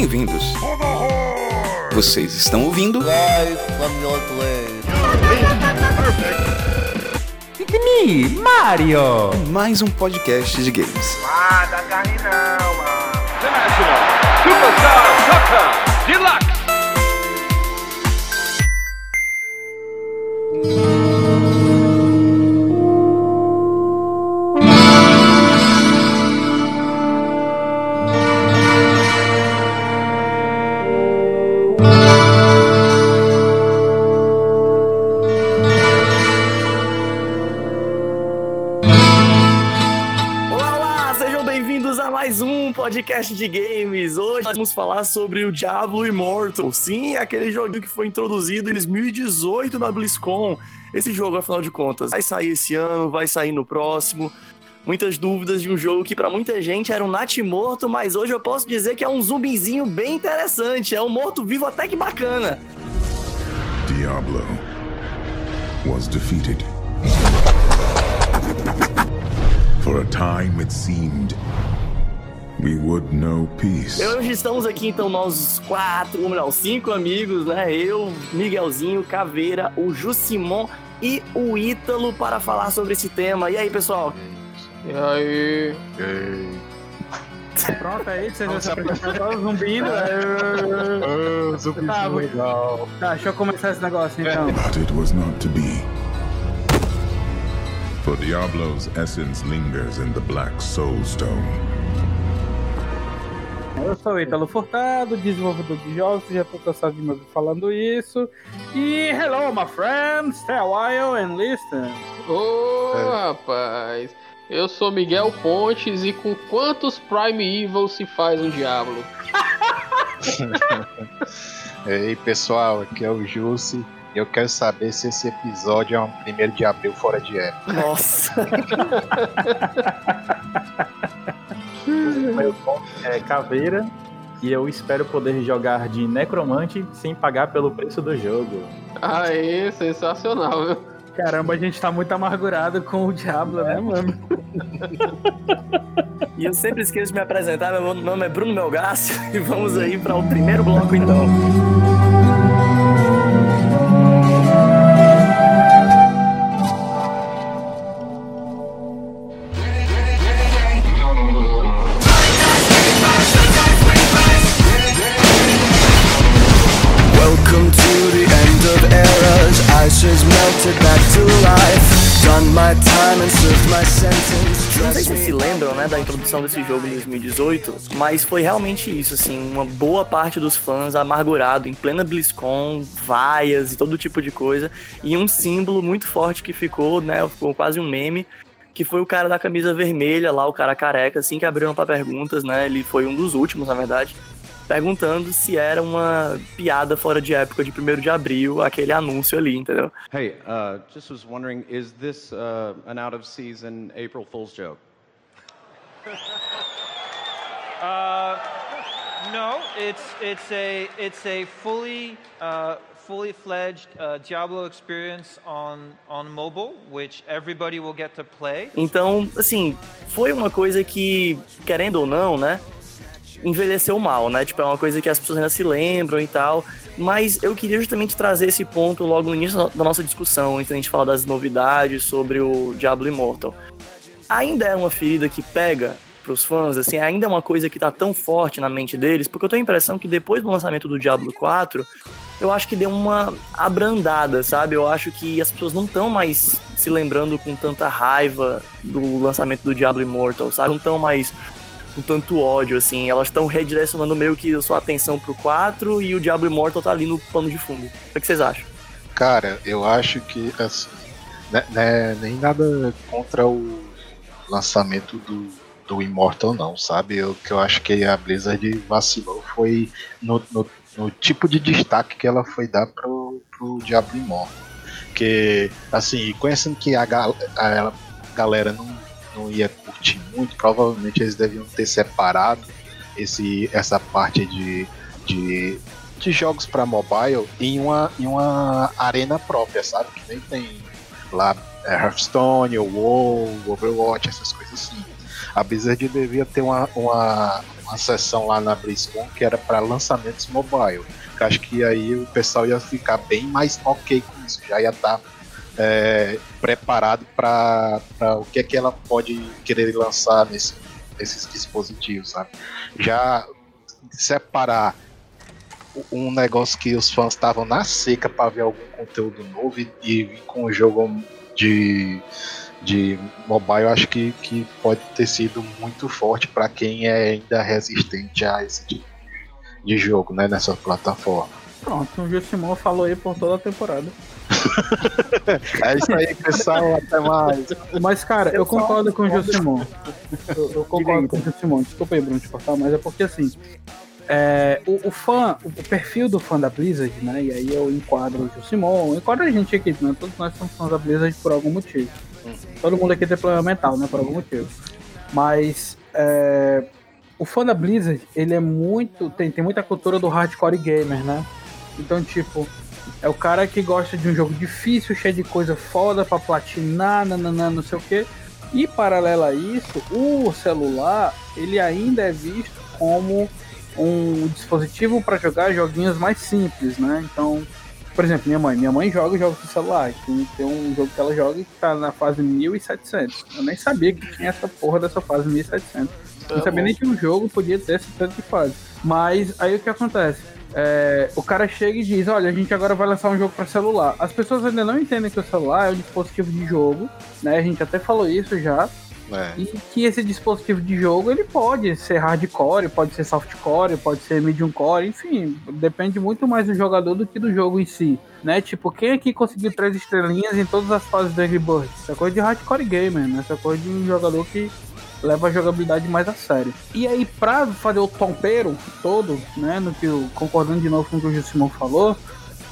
Bem-vindos. Vocês estão ouvindo It's me, Mario! mais um podcast de games. Ah, dá carne não, mano. International Superstar Soccer Deluxe. Podcast de games. Hoje nós vamos falar sobre o Diablo Immortal. Sim, aquele joguinho que foi introduzido em 2018 na BlizzCon. Esse jogo, afinal de contas, vai sair esse ano, vai sair no próximo. Muitas dúvidas de um jogo que pra muita gente era um natimorto, mas hoje eu posso dizer que é um zumbizinho bem interessante. É um morto-vivo até que bacana. Diablo was defeated. For a time it seemed we would know peace. E Hoje estamos aqui, então, nós quatro, ou melhor, cinco amigos, né? Eu, Miguelzinho, Caveira, o Jusimon e o Ítalo para falar sobre esse tema. E aí, pessoal? E aí? Pronto, aí vocês já se apresentaram zumbindo. Tá, legal. Tá, deixa eu começar esse negócio então. But it was not to be. For Diablo's essence lingers in the Black Soul Stone. Eu sou o Ítalo Furtado, desenvolvedor de jogos, já tô cansado de me ouvir falando isso. E hello, my friends, stay a while and listen. Ô, rapaz. Eu sou Miguel Pontes e com quantos Prime Evil se faz um Diablo? Ei pessoal, aqui é o Jussi. Eu quero saber se esse episódio é um primeiro de abril fora de época. Nossa! Meu nome é Caveira e eu espero poder jogar de necromante sem pagar pelo preço do jogo. Aê, sensacional, viu? Caramba, a gente tá muito amargurado com o Diablo, né, mano? e eu sempre esqueço de me apresentar. Meu nome é Bruno Melgácio e vamos aí para o primeiro bloco, então. Lembram, né, da introdução desse jogo em 2018, mas foi realmente isso, assim, uma boa parte dos fãs amargurado em plena BlizzCon, vaias e todo tipo de coisa, e um símbolo muito forte que ficou, né, ficou quase um meme, que foi o cara da camisa vermelha lá, o cara careca, assim, que abriram para perguntas, né, ele foi um dos últimos, na verdade, perguntando se era uma piada fora de época de 1 de abril, aquele anúncio ali, entendeu? Hey, uh, just was wondering, is this uh, an out of season April Fool's joke? Uh, no, it's it's a it's a fully uh, fully fledged uh, Diablo experience on on mobile, which everybody will get to play. Então, assim, foi uma coisa que, querendo ou não, né, envelheceu mal, né? Tipo, é uma coisa que as pessoas ainda se lembram e tal. Mas eu queria justamente trazer esse ponto logo no início da nossa discussão, antes da gente falar das novidades sobre o Diablo Immortal. Ainda é uma ferida que pega pros fãs, assim, ainda é uma coisa que tá tão forte na mente deles, porque eu tenho a impressão que depois do lançamento do Diablo 4, eu acho que deu uma abrandada, sabe? Eu acho que as pessoas não estão mais se lembrando com tanta raiva do lançamento do Diablo Immortal, sabe? Não estão mais com tanto ódio, assim. Elas estão redirecionando meio que a sua atenção pro 4 e o Diablo Immortal tá ali no pano de fundo. O que vocês acham? Cara, eu acho que assim, né, né, nem nada contra o lançamento do, do Immortal não, sabe? O que eu acho que a Blizzard vacilou foi no, no, no tipo de destaque que ela foi dar pro, pro Diablo Immortal. Que, assim, conhecendo que a, gal- a galera não, não ia curtir muito, provavelmente eles deviam ter separado esse, essa parte de, de, de jogos para mobile em uma, em uma arena própria, sabe? Que nem tem lá é, Hearthstone, o WoW, Overwatch, essas coisas assim. A Blizzard devia ter uma, uma, uma sessão lá na BlizzCon que era para lançamentos mobile. Eu acho que aí o pessoal ia ficar bem mais ok com isso, já ia estar é, preparado para o que é que ela pode querer lançar nesse, nesses dispositivos, sabe? Já separar um negócio que os fãs estavam na seca para ver algum conteúdo novo e, e com o jogo de, de mobile, eu acho que, que pode ter sido muito forte para quem é ainda resistente a esse tipo de jogo, né, nessa plataforma. Pronto, o Gil Simão falou aí por toda a temporada. é isso aí, pessoal. Até mais. Mas, cara, eu concordo com o Gil Simão. Eu, eu concordo com o Gil Simão. Desculpa aí, Bruno, te cortar, mas é porque assim. É, o, o, fã, o perfil do fã da Blizzard, né? E aí eu enquadro o Simon, enquadro a gente aqui, né? Todos nós somos fãs da Blizzard por algum motivo. Todo mundo aqui tem problema mental, né? Por algum motivo. Mas é, o fã da Blizzard, ele é muito. Tem, tem muita cultura do hardcore gamer, né? Então, tipo, é o cara que gosta de um jogo difícil, cheio de coisa foda pra platinar, nananã, não sei o que. E paralelo a isso, o celular, ele ainda é visto como um dispositivo para jogar joguinhos mais simples, né? Então, por exemplo, minha mãe, minha mãe joga jogos no celular. Tem, tem um jogo que ela joga que tá na fase 1700. Eu nem sabia que tinha essa porra dessa fase 1700. Não Tá sabia bom. nem que um jogo podia ter esse tanto de fase. Mas aí o que acontece? É, o cara chega e diz: Olha, a gente agora vai lançar um jogo para celular. As pessoas ainda não entendem que o celular é um dispositivo de jogo, né? A gente até falou isso já. É. E que esse dispositivo de jogo ele pode ser hardcore, pode ser softcore, pode ser medium core, enfim, depende muito mais do jogador do que do jogo em si, né? Tipo, quem aqui conseguiu três estrelinhas em todas as fases do Angry Birds? É coisa de hardcore gamer, né? É coisa de um jogador que leva a jogabilidade mais a sério. E aí, pra fazer o tompeiro todo, né? No que eu, concordando de novo com o que o Simão falou,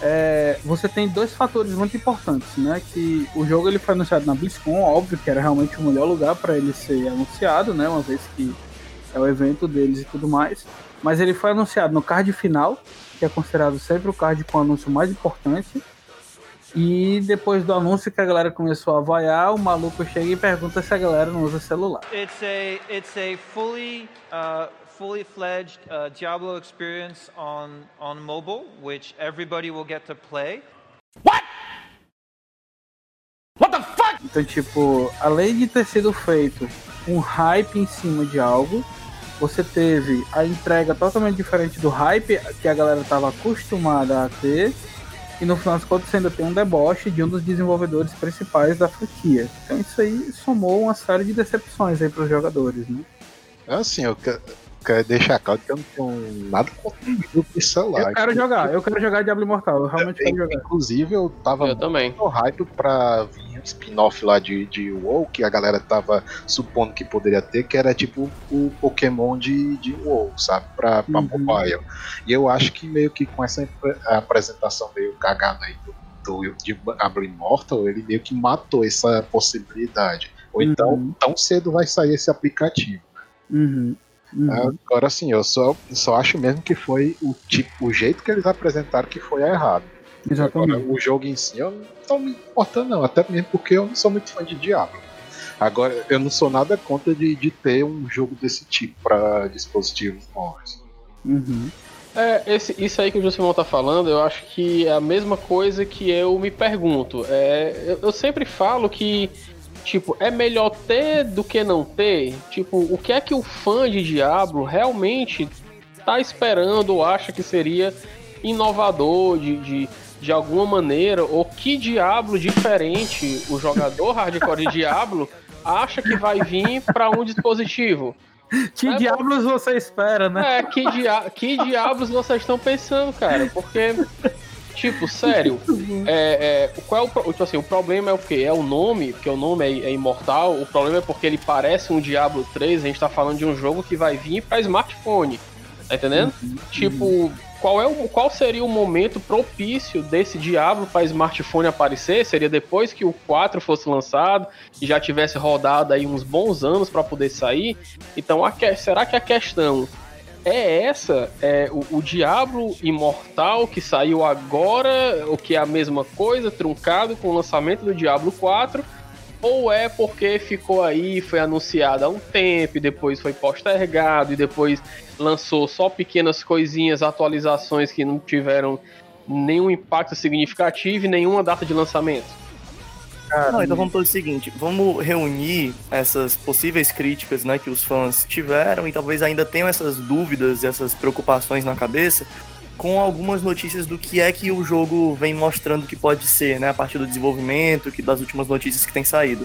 é, você tem dois fatores muito importantes, né? Que o jogo ele foi anunciado na BlizzCon, óbvio que era realmente o melhor lugar para ele ser anunciado, né? Uma vez que é o evento deles e tudo mais. Mas ele foi anunciado no card final, que é considerado sempre o card com o anúncio mais importante. E depois do anúncio que a galera começou a vaiar, o maluco chega e pergunta se a galera não usa celular. It's a it's a fully uh, fully fledged uh, Diablo experience on on mobile, which everybody will get to play. Então, tipo, além de ter sido feito um hype em cima de algo, você teve a entrega totalmente diferente do hype que a galera estava acostumada a ter. E no final das contas você ainda tem um deboche de um dos desenvolvedores principais da franquia. Então isso aí somou uma série de decepções aí para os jogadores, né? Assim, eu que- quero deixar claro que eu não tenho nada contra o de celular. Eu quero jogar, eu quero jogar Diablo Immortal, eu realmente quero jogar. Inclusive, eu tava Eu também. no hype pra vir um spin-off lá de, de WoW, que a galera tava supondo que poderia ter, que era tipo o Pokémon de, de WoW, sabe? Pra, pra Uhum. mobile. E eu acho que meio que com essa apresentação meio cagada aí do, do, de Diablo Immortal, ele meio que matou essa possibilidade. Ou então, Uhum. tão cedo vai sair esse aplicativo. Uhum. Uhum. Agora sim, eu só, só acho mesmo que foi o tipo, o jeito que eles apresentaram que foi errado. Exatamente. Agora, o jogo em si eu não tô me importando não, até mesmo porque eu não sou muito fã de Diablo. Agora, eu não sou nada contra de, de ter um jogo desse tipo para dispositivos móveis. Uhum. É, esse, isso aí que o Josimão tá falando, eu acho que é a mesma coisa que eu me pergunto. É, eu, eu sempre falo que, tipo, é melhor ter do que não ter. Tipo, o que é que o fã de Diablo realmente tá esperando ou acha que seria inovador de, de, de alguma maneira? Ou que Diablo diferente o jogador hardcore de Diablo acha que vai vir para um dispositivo? Que diabos você espera, né? É, que, dia que diabos vocês estão pensando, cara? Porque, tipo, sério, é, é, qual é o, tipo assim, o problema é o quê? É o nome, porque o nome é, é imortal, o problema é porque ele parece um Diablo 3, a gente tá falando de um jogo que vai vir pra smartphone, tá entendendo? Tipo, qual, é o, qual seria o momento propício desse Diablo para smartphone aparecer? Seria depois que o 4 fosse lançado e já tivesse rodado aí uns bons anos para poder sair? Então, a será que a questão é essa? É o, o Diablo Imortal que saiu agora, o que é a mesma coisa, truncado com o lançamento do Diablo 4? ou é porque ficou aí, foi anunciado há um tempo, e depois foi postergado, e depois lançou só pequenas coisinhas, atualizações que não tiveram nenhum impacto significativo e nenhuma data de lançamento? Não, então vamos fazer o seguinte, vamos reunir essas possíveis críticas né, que os fãs tiveram e talvez ainda tenham essas dúvidas e essas preocupações na cabeça com algumas notícias do que é que o jogo vem mostrando que pode ser, né, a partir do desenvolvimento, que das últimas notícias que tem saído.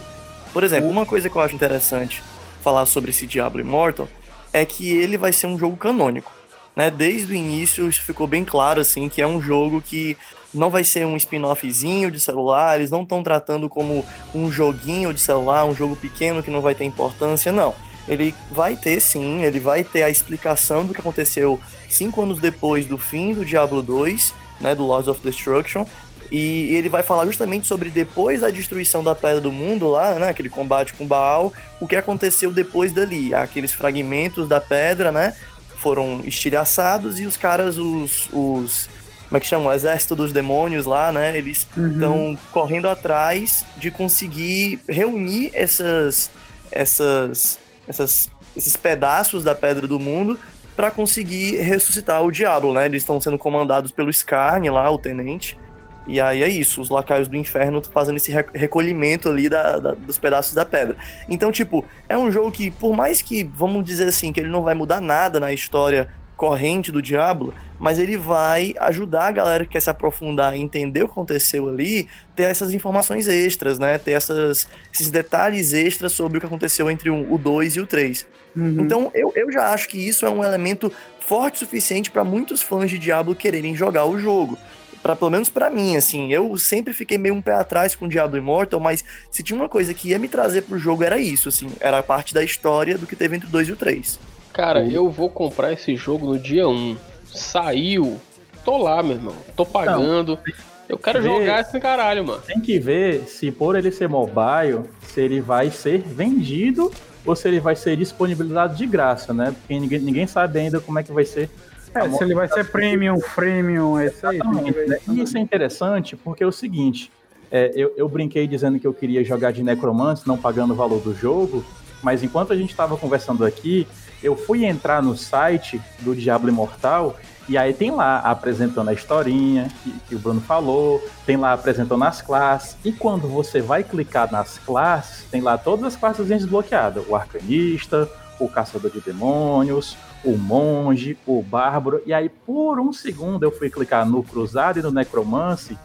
Por exemplo, uma coisa que eu acho interessante falar sobre esse Diablo Immortal é que ele vai ser um jogo canônico, né? Desde o início isso ficou bem claro assim que é um jogo que não vai ser um spin-offzinho de celular, eles não estão tratando como um joguinho de celular, um jogo pequeno que não vai ter importância, não. Ele vai ter sim, ele vai ter a explicação do que aconteceu cinco anos depois do fim do Diablo 2, né, do Lords of Destruction, e ele vai falar justamente sobre depois da destruição da Pedra do Mundo lá, né, aquele combate com Baal, o que aconteceu depois dali, aqueles fragmentos da pedra, né, foram estilhaçados e os caras, os, os como é que chama? O exército dos demônios lá, né? Eles estão uhum. correndo atrás de conseguir reunir essas, essas, essas, esses pedaços da Pedra do Mundo para conseguir ressuscitar o Diabo, né? Eles estão sendo comandados pelo Scarne lá, o tenente. E aí é isso, os lacaios do inferno fazendo esse recolhimento ali da, da, dos pedaços da pedra. Então, tipo, é um jogo que, por mais que, vamos dizer assim, que ele não vai mudar nada na história corrente do Diablo, mas ele vai ajudar a galera que quer se aprofundar e entender o que aconteceu ali, ter essas informações extras, né? Ter essas, esses detalhes extras sobre o que aconteceu entre o 2 e o 3. Uhum. Então, eu, eu já acho que isso é um elemento forte o suficiente para muitos fãs de Diablo quererem jogar o jogo. Pra, pelo menos para mim, assim, eu sempre fiquei meio um pé atrás com Diablo Immortal, mas se tinha uma coisa que ia me trazer pro jogo era isso, assim, era a parte da história do que teve entre o 2 e o 3. Cara, eu vou comprar esse jogo no dia 1. Saiu. Tô lá, meu irmão. Tô pagando. Não, eu quero ver, jogar esse caralho, mano. Tem que ver se por ele ser mobile, se ele vai ser vendido ou se ele vai ser disponibilizado de graça, né? Porque ninguém, ninguém sabe ainda como é que vai ser. É, se ele vai ser premium, freemium, é isso aí. Né? E isso é interessante porque é o seguinte, é, eu, eu brinquei dizendo que eu queria jogar de Necromancer, não pagando o valor do jogo, mas enquanto a gente estava conversando aqui, eu fui entrar no site do Diablo Imortal e aí tem lá apresentando a historinha que, que, o Bruno falou, tem lá apresentando as classes, e quando você vai clicar nas classes, tem lá todas as classes desbloqueadas: o arcanista, o caçador de demônios, o monge, o bárbaro, e aí por um segundo eu fui clicar no cruzado e no necromance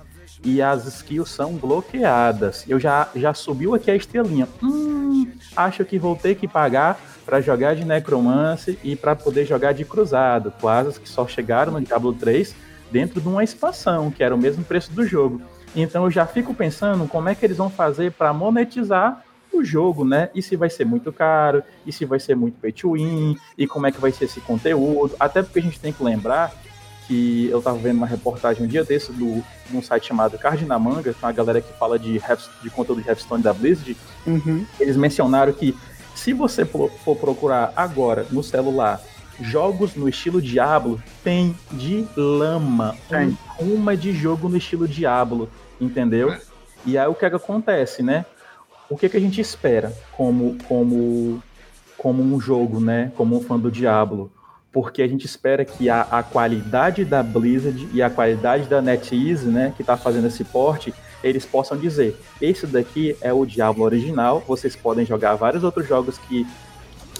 e as skills são bloqueadas. Eu já, já subiu aqui a estrelinha. Hum, acho que vou ter que pagar para jogar de Necromancy e para poder jogar de Cruzado, classes que só chegaram no Diablo 3 dentro de uma expansão, que era o mesmo preço do jogo. Então eu já fico pensando como é que eles vão fazer para monetizar o jogo, né? E se vai ser muito caro, e se vai ser muito pay to win, e como é que vai ser esse conteúdo. Até porque a gente tem que lembrar que eu estava vendo uma reportagem um dia desse do, num site chamado Cardinamanga, que é uma galera que fala de, de conteúdo de Hearthstone da Blizzard. Uhum. Eles mencionaram que se você for procurar agora no celular jogos no estilo Diablo, tem de lama. Tem uma de jogo no estilo Diablo, entendeu? E aí o que, é que acontece, né? O que, é que a gente espera como, como, como um jogo, né? Como um fã do Diablo? Porque a gente espera que a, a qualidade da Blizzard e a qualidade da NetEase, né? Que está fazendo esse porte, eles possam dizer: esse daqui é o Diablo original, vocês podem jogar vários outros jogos que,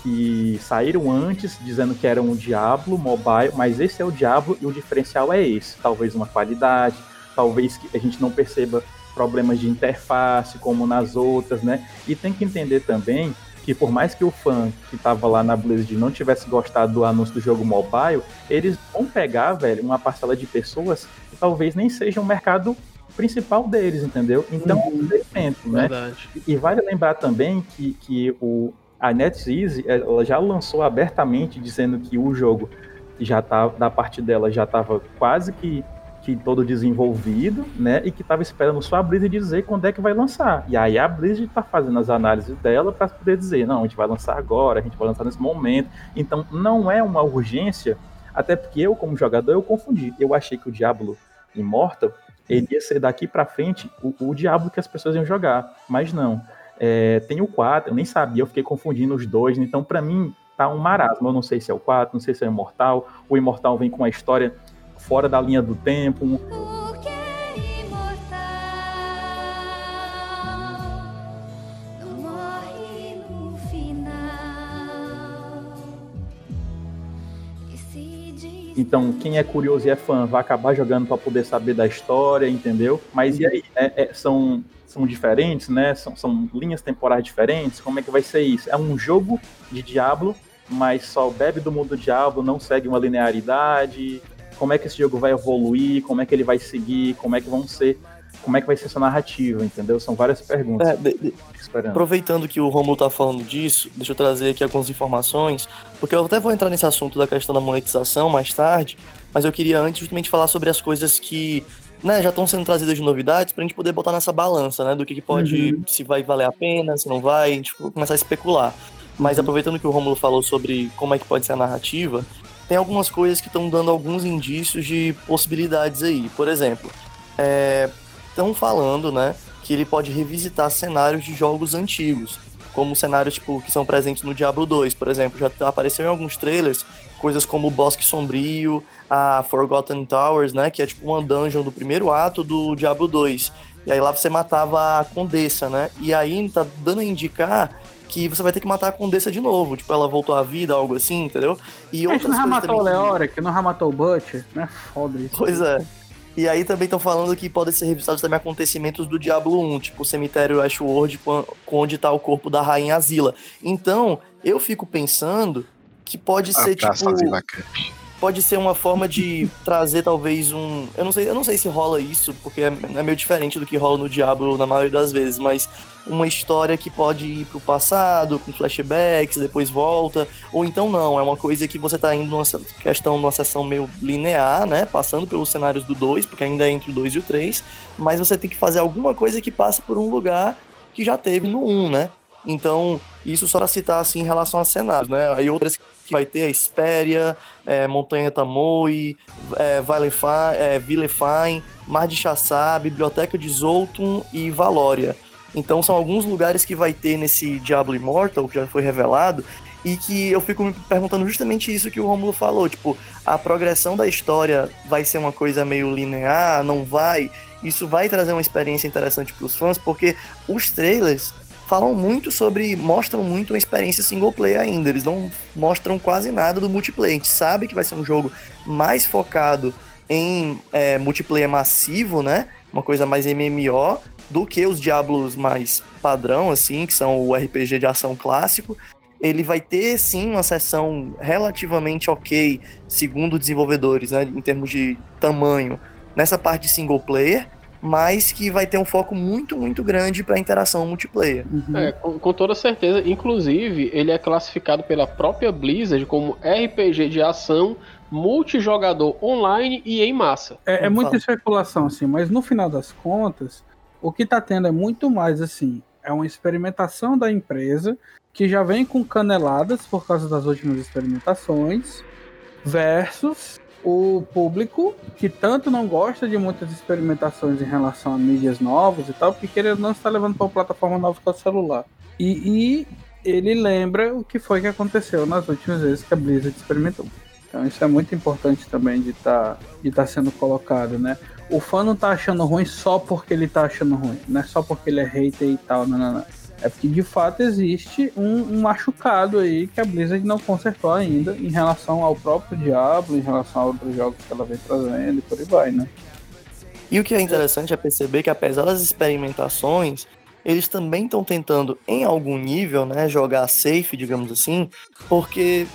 que saíram antes, dizendo que eram o Diablo mobile, mas esse é o Diablo e o diferencial é esse. Talvez uma qualidade, talvez a gente não perceba problemas de interface como nas outras, né? E tem que entender também que por mais que o fã que estava lá na Blizzard não tivesse gostado do anúncio do jogo mobile, eles vão pegar, velho, uma parcela de pessoas que talvez nem seja um mercado principal deles, entendeu? Então, uhum. depende, né? Verdade. E vale lembrar também que, que o, a NetEase ela já lançou abertamente dizendo que o jogo já tá da parte dela já estava quase que, que todo desenvolvido, né? E que estava esperando só a Blizzard dizer quando é que vai lançar. E aí a Blizzard está fazendo as análises dela para poder dizer, não, a gente vai lançar agora, a gente vai lançar nesse momento. Então não é uma urgência, até porque eu como jogador eu confundi. Eu achei que o Diablo Immortal ele ia ser daqui para frente o, o diabo que as pessoas iam jogar, mas não. É, tem o 4, eu nem sabia, eu fiquei confundindo os dois, então para mim tá um marasmo. Eu não sei se é o 4, não sei se é o Imortal. O Imortal vem com uma história fora da linha do tempo. Então, quem é curioso e é fã vai acabar jogando para poder saber da história, entendeu? Mas e aí? É, é, são, são diferentes, né? São, são linhas temporais diferentes? Como é que vai ser isso? É um jogo de Diablo, mas só bebe do mundo do Diablo, não segue uma linearidade? Como é que esse jogo vai evoluir? Como é que ele vai seguir? Como é que vão ser como é que vai ser essa narrativa, entendeu? São várias perguntas. É, de, de, aproveitando que o Romulo tá falando disso, deixa eu trazer aqui algumas informações, porque eu até vou entrar nesse assunto da questão da monetização mais tarde, mas eu queria antes justamente falar sobre as coisas que né, já estão sendo trazidas de novidades pra gente poder botar nessa balança, né, do que, que pode, uhum. se vai valer a pena, se não vai, a gente começar a especular. Mas uhum. aproveitando que o Romulo falou sobre como é que pode ser a narrativa, tem algumas coisas que estão dando alguns indícios de possibilidades aí. Por exemplo, é, estão falando, né, que ele pode revisitar cenários de jogos antigos, como cenários tipo que são presentes no Diablo 2, por exemplo, já apareceu em alguns trailers coisas como o Bosque Sombrio, a Forgotten Towers, né, que é tipo uma dungeon do primeiro ato do Diablo 2. E aí lá você matava a Condessa, né? E aí tá dando a indicar que você vai ter que matar a Condessa de novo. Tipo, ela voltou à vida, algo assim, entendeu? E a gente não já matou o Leora, que não já matou o Butcher, né? Foda isso. Pois é. E aí também estão falando que podem ser revisados também acontecimentos do Diablo 1, tipo o cemitério Ashworld, onde está o corpo da Rainha Azila. Então, eu fico pensando que pode ser tipo. Pode ser uma forma de trazer talvez um. Eu não sei, eu não sei se rola isso, porque é, é meio diferente do que rola no Diablo na maioria das vezes, mas uma história que pode ir pro passado, com flashbacks, depois volta, ou então não, é uma coisa que você tá indo numa questão, numa sessão meio linear, né, passando pelos cenários do 2, porque ainda é entre o 2 e o 3, mas você tem que fazer alguma coisa que passa por um lugar que já teve no 1, um, né? Então, isso só para citar assim em relação a cenários, né? Aí outras que vai ter a Espéria, é, Montanha Tamoi, é, Vilefine, é, Mar de Chassá, Biblioteca de Zoltun e Valória. Então são alguns lugares que vai ter nesse Diablo Immortal, que já foi revelado, e que eu fico me perguntando justamente isso que o Romulo falou, tipo, a progressão da história vai ser uma coisa meio linear, não vai? Isso vai trazer uma experiência interessante para os fãs, porque os trailers falam muito sobre, mostram muito uma experiência single player ainda, eles não mostram quase nada do multiplayer. A gente sabe que vai ser um jogo mais focado em é, multiplayer massivo, né? Uma coisa mais MMO, do que os Diablos mais padrão, assim, que são o RPG de ação clássico. Ele vai ter sim uma seção relativamente ok, segundo desenvolvedores, né, em termos de tamanho, nessa parte de single player, mas que vai ter um foco muito, muito grande para interação multiplayer. Uhum. É, com, com, toda certeza. Inclusive, ele é classificado pela própria Blizzard como RPG de ação multijogador online e em massa. É, é muita especulação, assim, mas no final das contas, o que está tendo é muito mais assim, é uma experimentação da empresa que já vem com caneladas por causa das últimas experimentações, versus o público que tanto não gosta de muitas experimentações em relação a mídias novas e tal, porque querendo não está levando para uma plataforma nova com o celular. E, e, ele lembra o que foi que aconteceu nas últimas vezes que a Blizzard experimentou. Então isso é muito importante também de estar tá, de tá sendo colocado, né? o fã não tá achando ruim só porque ele tá achando ruim, não é só porque ele é hater e tal, não, não, não. É porque de fato existe um, um, machucado aí que a Blizzard não consertou ainda em relação ao próprio Diablo, em relação a outros jogos que ela vem trazendo e por aí vai, né? E o que é interessante é perceber que apesar das experimentações, eles também estão tentando, em algum nível, né, jogar safe, digamos assim, porque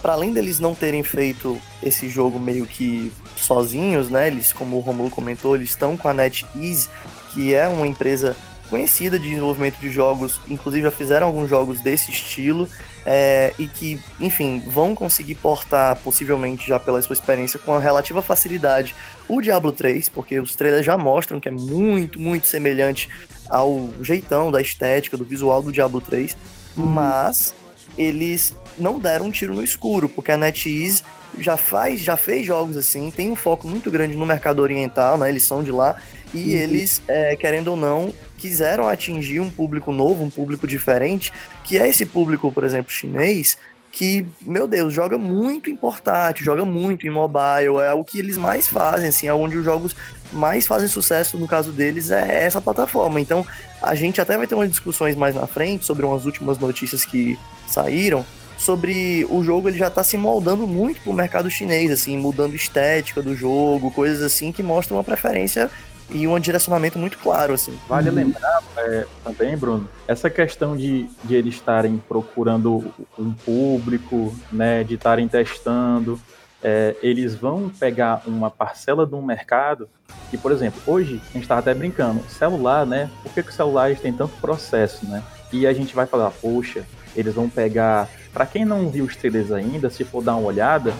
para além deles não terem feito esse jogo meio que sozinhos, né? Eles, como o Romulo comentou, eles estão com a NetEase, que é uma empresa conhecida de desenvolvimento de jogos, inclusive já fizeram alguns jogos desse estilo, é, e que, enfim, vão conseguir portar, possivelmente já pela sua experiência, com relativa facilidade, o Diablo 3, porque os trailers já mostram que é muito, muito semelhante ao jeitão da estética, do visual do Diablo 3, uhum. mas eles não deram um tiro no escuro, porque a NetEase já faz, já fez jogos assim, tem um foco muito grande no mercado oriental, né? Eles são de lá e Uhum. eles, é, querendo ou não, quiseram atingir um público novo, um público diferente, que é esse público, por exemplo, chinês, que, meu Deus, joga muito em portátil, joga muito em mobile, é o que eles mais fazem, assim, é onde os jogos mais fazem sucesso, no caso deles, é essa plataforma. Então, a gente até vai ter umas discussões mais na frente sobre umas últimas notícias que saíram, sobre o jogo ele já está se moldando muito pro mercado chinês, assim, mudando estética do jogo, coisas assim que mostram uma preferência e um direcionamento muito claro, assim. Vale lembrar é, também, Bruno, essa questão de, de eles estarem procurando um público, né, de estarem testando, é, eles vão pegar uma parcela do mercado que, por exemplo, hoje a gente estava até brincando, celular, né? Por que, que os celulares têm tanto processo, né? E a gente vai falar, poxa, eles vão pegar. Para quem não viu os trailers ainda, se for dar uma olhada,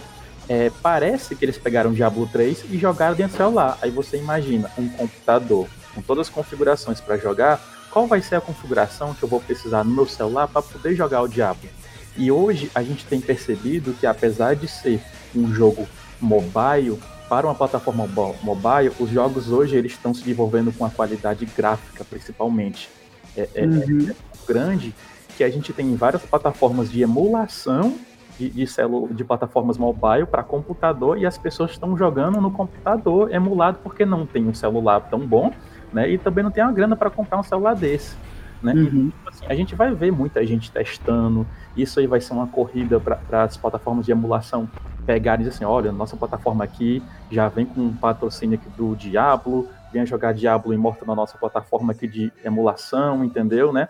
é, parece que eles pegaram Diablo 3 e jogaram dentro do celular. Aí você imagina um computador com todas as configurações para jogar, qual vai ser a configuração que eu vou precisar no meu celular para poder jogar o Diablo? E hoje a gente tem percebido que apesar de ser um jogo mobile, para uma plataforma mo- mobile, os jogos hoje eles estão se desenvolvendo com a qualidade gráfica, principalmente. É, é- Uhum. é grande que a gente tem várias plataformas de emulação de, de, celu de plataformas mobile para computador e as pessoas estão jogando no computador emulado porque não tem um celular tão bom, né? E também não tem uma grana para comprar um celular desse, né? E, Uhum. tipo assim, a gente vai ver muita gente testando. Isso aí vai ser uma corrida para as plataformas de emulação pegarem e dizer assim, olha, nossa plataforma aqui já vem com um patrocínio aqui do Diablo, venha jogar Diablo Immortal na nossa plataforma aqui de emulação, entendeu, né?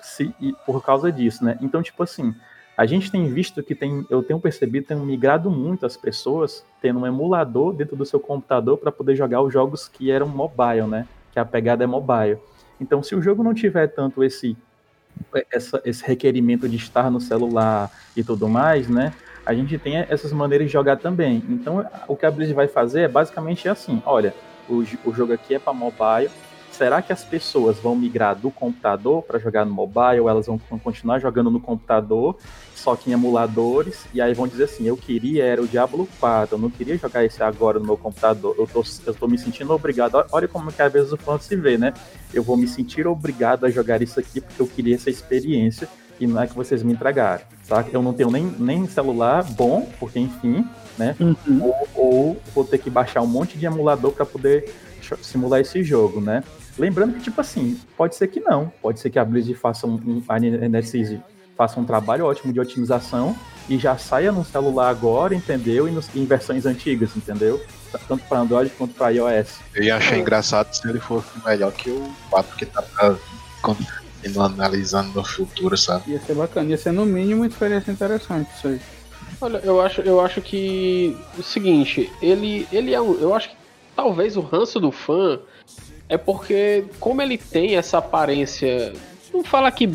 Se, e por causa disso, né? Então, tipo assim, a gente tem visto que tem, eu tenho percebido, tem migrado muito as pessoas tendo um emulador dentro do seu computador para poder jogar os jogos que eram mobile, né? Que a pegada é mobile. Então, se o jogo não tiver tanto esse essa- esse requerimento de estar no celular e tudo mais, né? A gente tem essas maneiras de jogar também. Então, o que a Blizzard vai fazer é basicamente assim: olha, o, o jogo aqui é para mobile. Será que as pessoas vão migrar do computador para jogar no mobile? Ou elas vão, continuar jogando no computador, só que em emuladores? E aí vão dizer assim: eu queria era o Diablo 4, eu não queria jogar esse agora no meu computador. Eu tô, eu tô me sentindo obrigado. Olha como que às vezes o fã se vê, né? Eu vou me sentir obrigado a jogar isso aqui porque eu queria essa experiência e não é que vocês me entregaram, saca? Eu não tenho nem, nem celular bom, porque enfim, né? Ou, ou vou ter que baixar um monte de emulador para poder simular esse jogo, né? Lembrando que, tipo assim, pode ser que não. Pode ser que a Blizzard faça um, um a NetEase faça um trabalho ótimo de otimização e já saia no celular agora, entendeu? E nos- em versões antigas, entendeu? Tanto para Android quanto para iOS. Eu ia achar engraçado se ele fosse melhor que o 4 que tá pra continuar analisando no futuro, sabe? Ia ser bacana, ia ser no mínimo uma experiência interessante isso aí. Olha, eu acho, eu acho que o seguinte, ele, ele é um, eu acho que talvez o ranço do fã é porque como ele tem essa aparência, não fala que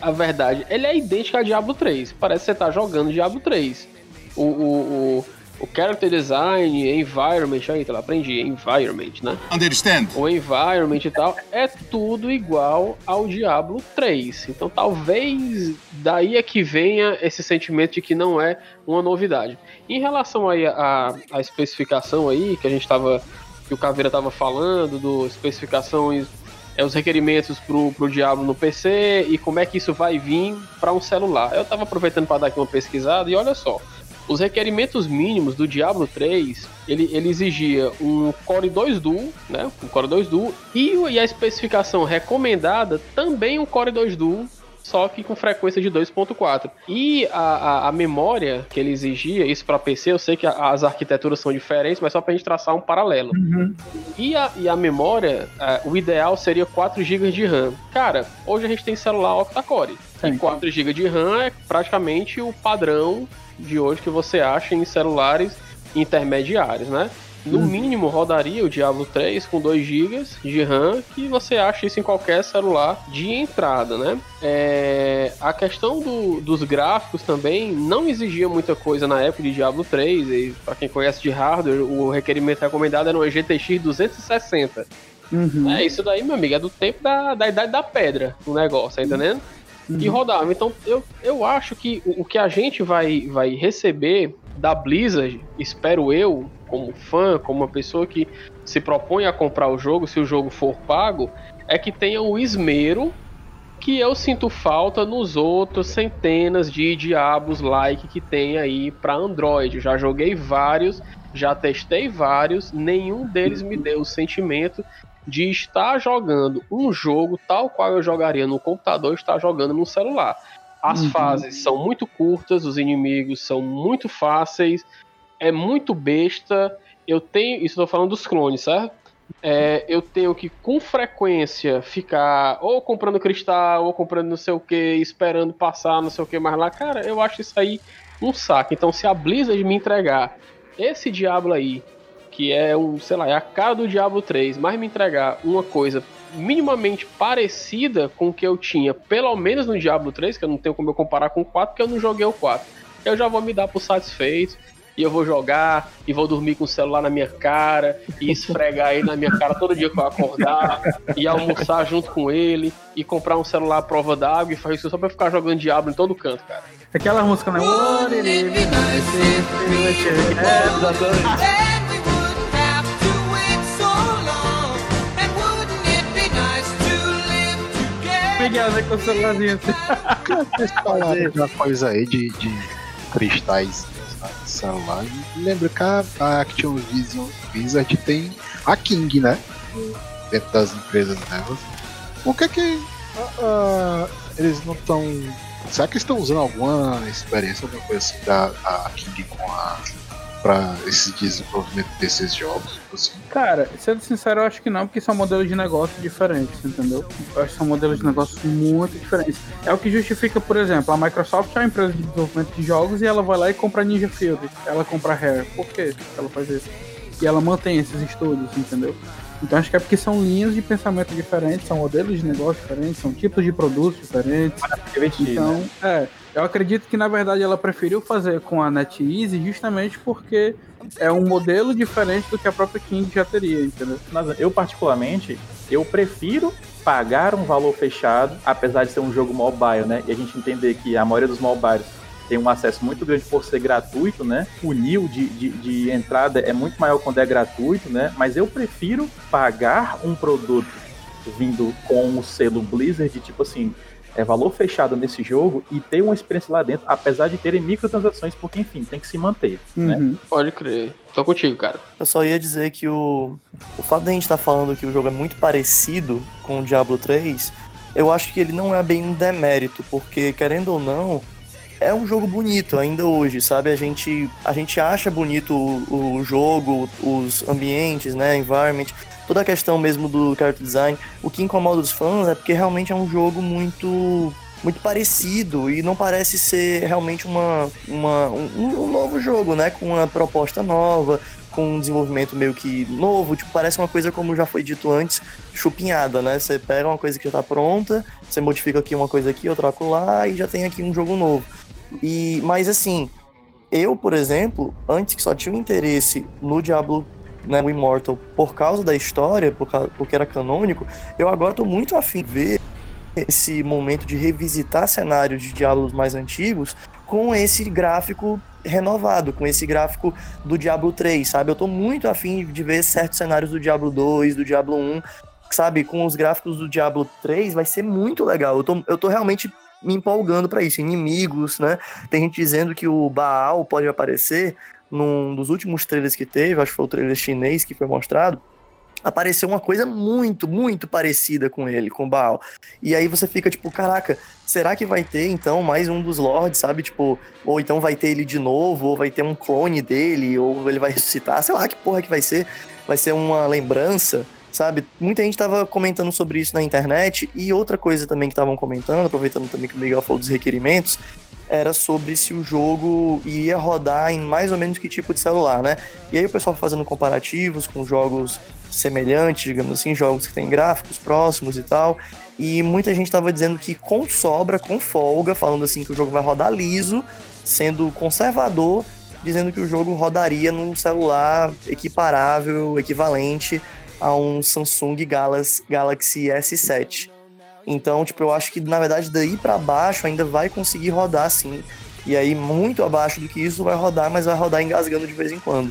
a verdade, ele é idêntico a Diablo 3. Parece que você tá jogando Diablo 3. O, o, o, o character design, environment, aí, lá, aprendi, environment, né? Understand? o environment e tal, é tudo igual ao Diablo 3. Então talvez daí é que venha esse sentimento de que não é uma novidade. Em relação aí à à especificação aí, que a gente tava. Que o Caveira tava falando, do especificações, é, os requerimentos pro, pro Diablo no PC e como é que isso vai vir para um celular. Eu tava aproveitando para dar aqui uma pesquisada e olha só. Os requerimentos mínimos do Diablo 3, ele, ele exigia um Core 2 Duo, né? Um Core 2 Duo e, e a especificação recomendada também um Core 2 Duo, só que com frequência de 2.4. E a, a, a memória que ele exigia, isso para PC, eu sei que a- as arquiteturas são diferentes, mas só para a gente traçar um paralelo. E a, e a memória, eh, o ideal seria 4 GB de RAM. Cara, hoje a gente tem celular octa-core. E 4 GB de RAM é praticamente o padrão de hoje que você acha em celulares intermediários, né? No mínimo rodaria o Diablo 3 com 2 GB de RAM, que você acha isso em qualquer celular de entrada, né? É, a questão do- dos gráficos também não exigia muita coisa na época de Diablo 3, e para quem conhece de hardware, o requerimento recomendado era uma GTX 260. Uhum. É, isso daí, meu amigo, é do tempo da, da idade da pedra o negócio, tá entendendo? e rodava. Então eu, eu acho que o, o que a gente vai, vai receber da Blizzard, espero eu, como fã, como uma pessoa que se propõe a comprar o jogo, se o jogo for pago, é que tenha o esmero que eu sinto falta nos outros centenas de Diabos like que tem aí para Android. Já joguei vários, já testei vários, nenhum deles me deu o sentimento de estar jogando um jogo tal qual eu jogaria no computador, estar jogando no celular. As Uhum. fases são muito curtas, os inimigos são muito fáceis, é muito besta. Eu tenho, isso eu tô falando dos clones, certo? É, eu tenho que com frequência ficar ou comprando cristal, ou comprando não sei o que, esperando passar não sei o que mais lá. Cara, eu acho isso aí um saco. Então, se a Blizzard me entregar esse Diablo aí, que é um, sei lá, é a cara do Diablo 3, mas me entregar uma coisa minimamente parecida com o que eu tinha, pelo menos no Diablo 3, que eu não tenho como eu comparar com o 4, porque eu não joguei o 4. Eu já vou me dar por satisfeito. E eu vou jogar, e vou dormir com o celular na minha cara, e esfregar ele na minha cara todo dia que eu acordar, e almoçar junto com ele, e comprar um celular à prova d'água e fazer isso só pra ficar jogando Diablo em todo canto, cara. Aquela música, né? É, né, com o celularzinho assim. Vocês falaram de uma coisa aí de, de cristais celular. Lembra que a, a Action Vision Wizard tem a King, né? Dentro das empresas delas. Por que que ah, ah, eles não estão. Será que estão usando alguma experiência, alguma coisa assim da a King com a. pra esse desenvolvimento desses jogos? Assim? Cara, sendo sincero, eu acho que não, porque são modelos de negócio diferentes, entendeu? Eu acho que são modelos de negócio muito diferentes. É o que justifica, por exemplo, a Microsoft é uma empresa de desenvolvimento de jogos e ela vai lá e compra Ninja Field, ela compra Rare. Por que ela faz isso? E ela mantém esses estúdios, entendeu? Então acho que é porque são linhas de pensamento diferentes, são modelos de negócio diferentes, são tipos de produtos diferentes. Então, é, eu acredito que na verdade ela preferiu fazer com a NetEase justamente porque é um modelo diferente do que a própria King já teria, entendeu? Mas eu, particularmente, eu prefiro pagar um valor fechado, apesar de ser um jogo mobile, né? E a gente entender que a maioria dos mobiles tem um acesso muito grande por ser gratuito, né? O nível de, de, de entrada é muito maior quando é gratuito, né? Mas eu prefiro pagar um produto vindo com o selo Blizzard, tipo assim, é valor fechado nesse jogo e ter uma experiência lá dentro, apesar de terem microtransações, porque enfim, tem que se manter, né? Uhum. Pode crer. Tô contigo, cara. Eu só ia dizer que o, o fato da gente estar falando que o jogo é muito parecido com o Diablo 3, eu acho que ele não é bem um demérito, porque querendo ou não, é um jogo bonito ainda hoje, sabe? A gente, a gente acha bonito o, o jogo, os ambientes, né? Environment, toda a questão mesmo do character design. O que incomoda os fãs é porque realmente é um jogo muito muito parecido e não parece ser realmente uma, uma um, um novo jogo, né? Com uma proposta nova, com um desenvolvimento meio que novo, tipo, parece uma coisa como já foi dito antes, chupinhada, né? Você pega uma coisa que já tá pronta, você modifica aqui uma coisa aqui, outra lá e já tem aqui um jogo novo. E mas assim, eu, por exemplo, antes que só tinha um interesse no Diablo né, o Immortal por causa da história, por causa, porque era canônico, eu agora tô muito afim de ver esse momento de revisitar cenários de Diablos mais antigos com esse gráfico renovado, com esse gráfico do Diablo 3, sabe? Eu tô muito afim de ver certos cenários do Diablo 2, do Diablo 1, sabe? Com os gráficos do Diablo 3 vai ser muito legal. Eu tô, eu tô realmente me empolgando para isso. Inimigos, né? Tem gente dizendo que o Baal pode aparecer num dos últimos trailers que teve, acho que foi o trailer chinês que foi mostrado, apareceu uma coisa muito, muito parecida com ele, com o Baal. E aí você fica tipo, caraca, será que vai ter então mais um dos Lords, sabe? Tipo, ou então vai ter ele de novo, ou vai ter um clone dele, ou ele vai ressuscitar, sei lá que porra que vai ser. Vai ser uma lembrança, sabe? Muita gente tava comentando sobre isso na internet, e outra coisa também que estavam comentando, aproveitando também que o Miguel falou dos requerimentos, era sobre se o jogo ia rodar em mais ou menos que tipo de celular, né? E aí o pessoal fazendo comparativos com jogos semelhantes, digamos assim, jogos que têm gráficos próximos e tal. E muita gente estava dizendo que com sobra, com folga, falando assim que o jogo vai rodar liso, sendo conservador, dizendo que o jogo rodaria num celular equiparável, equivalente a um Samsung Galaxy, Galaxy S7. Então, tipo, eu acho que na verdade daí pra baixo ainda vai conseguir rodar sim. E aí, muito abaixo do que isso, vai rodar, mas vai rodar engasgando de vez em quando.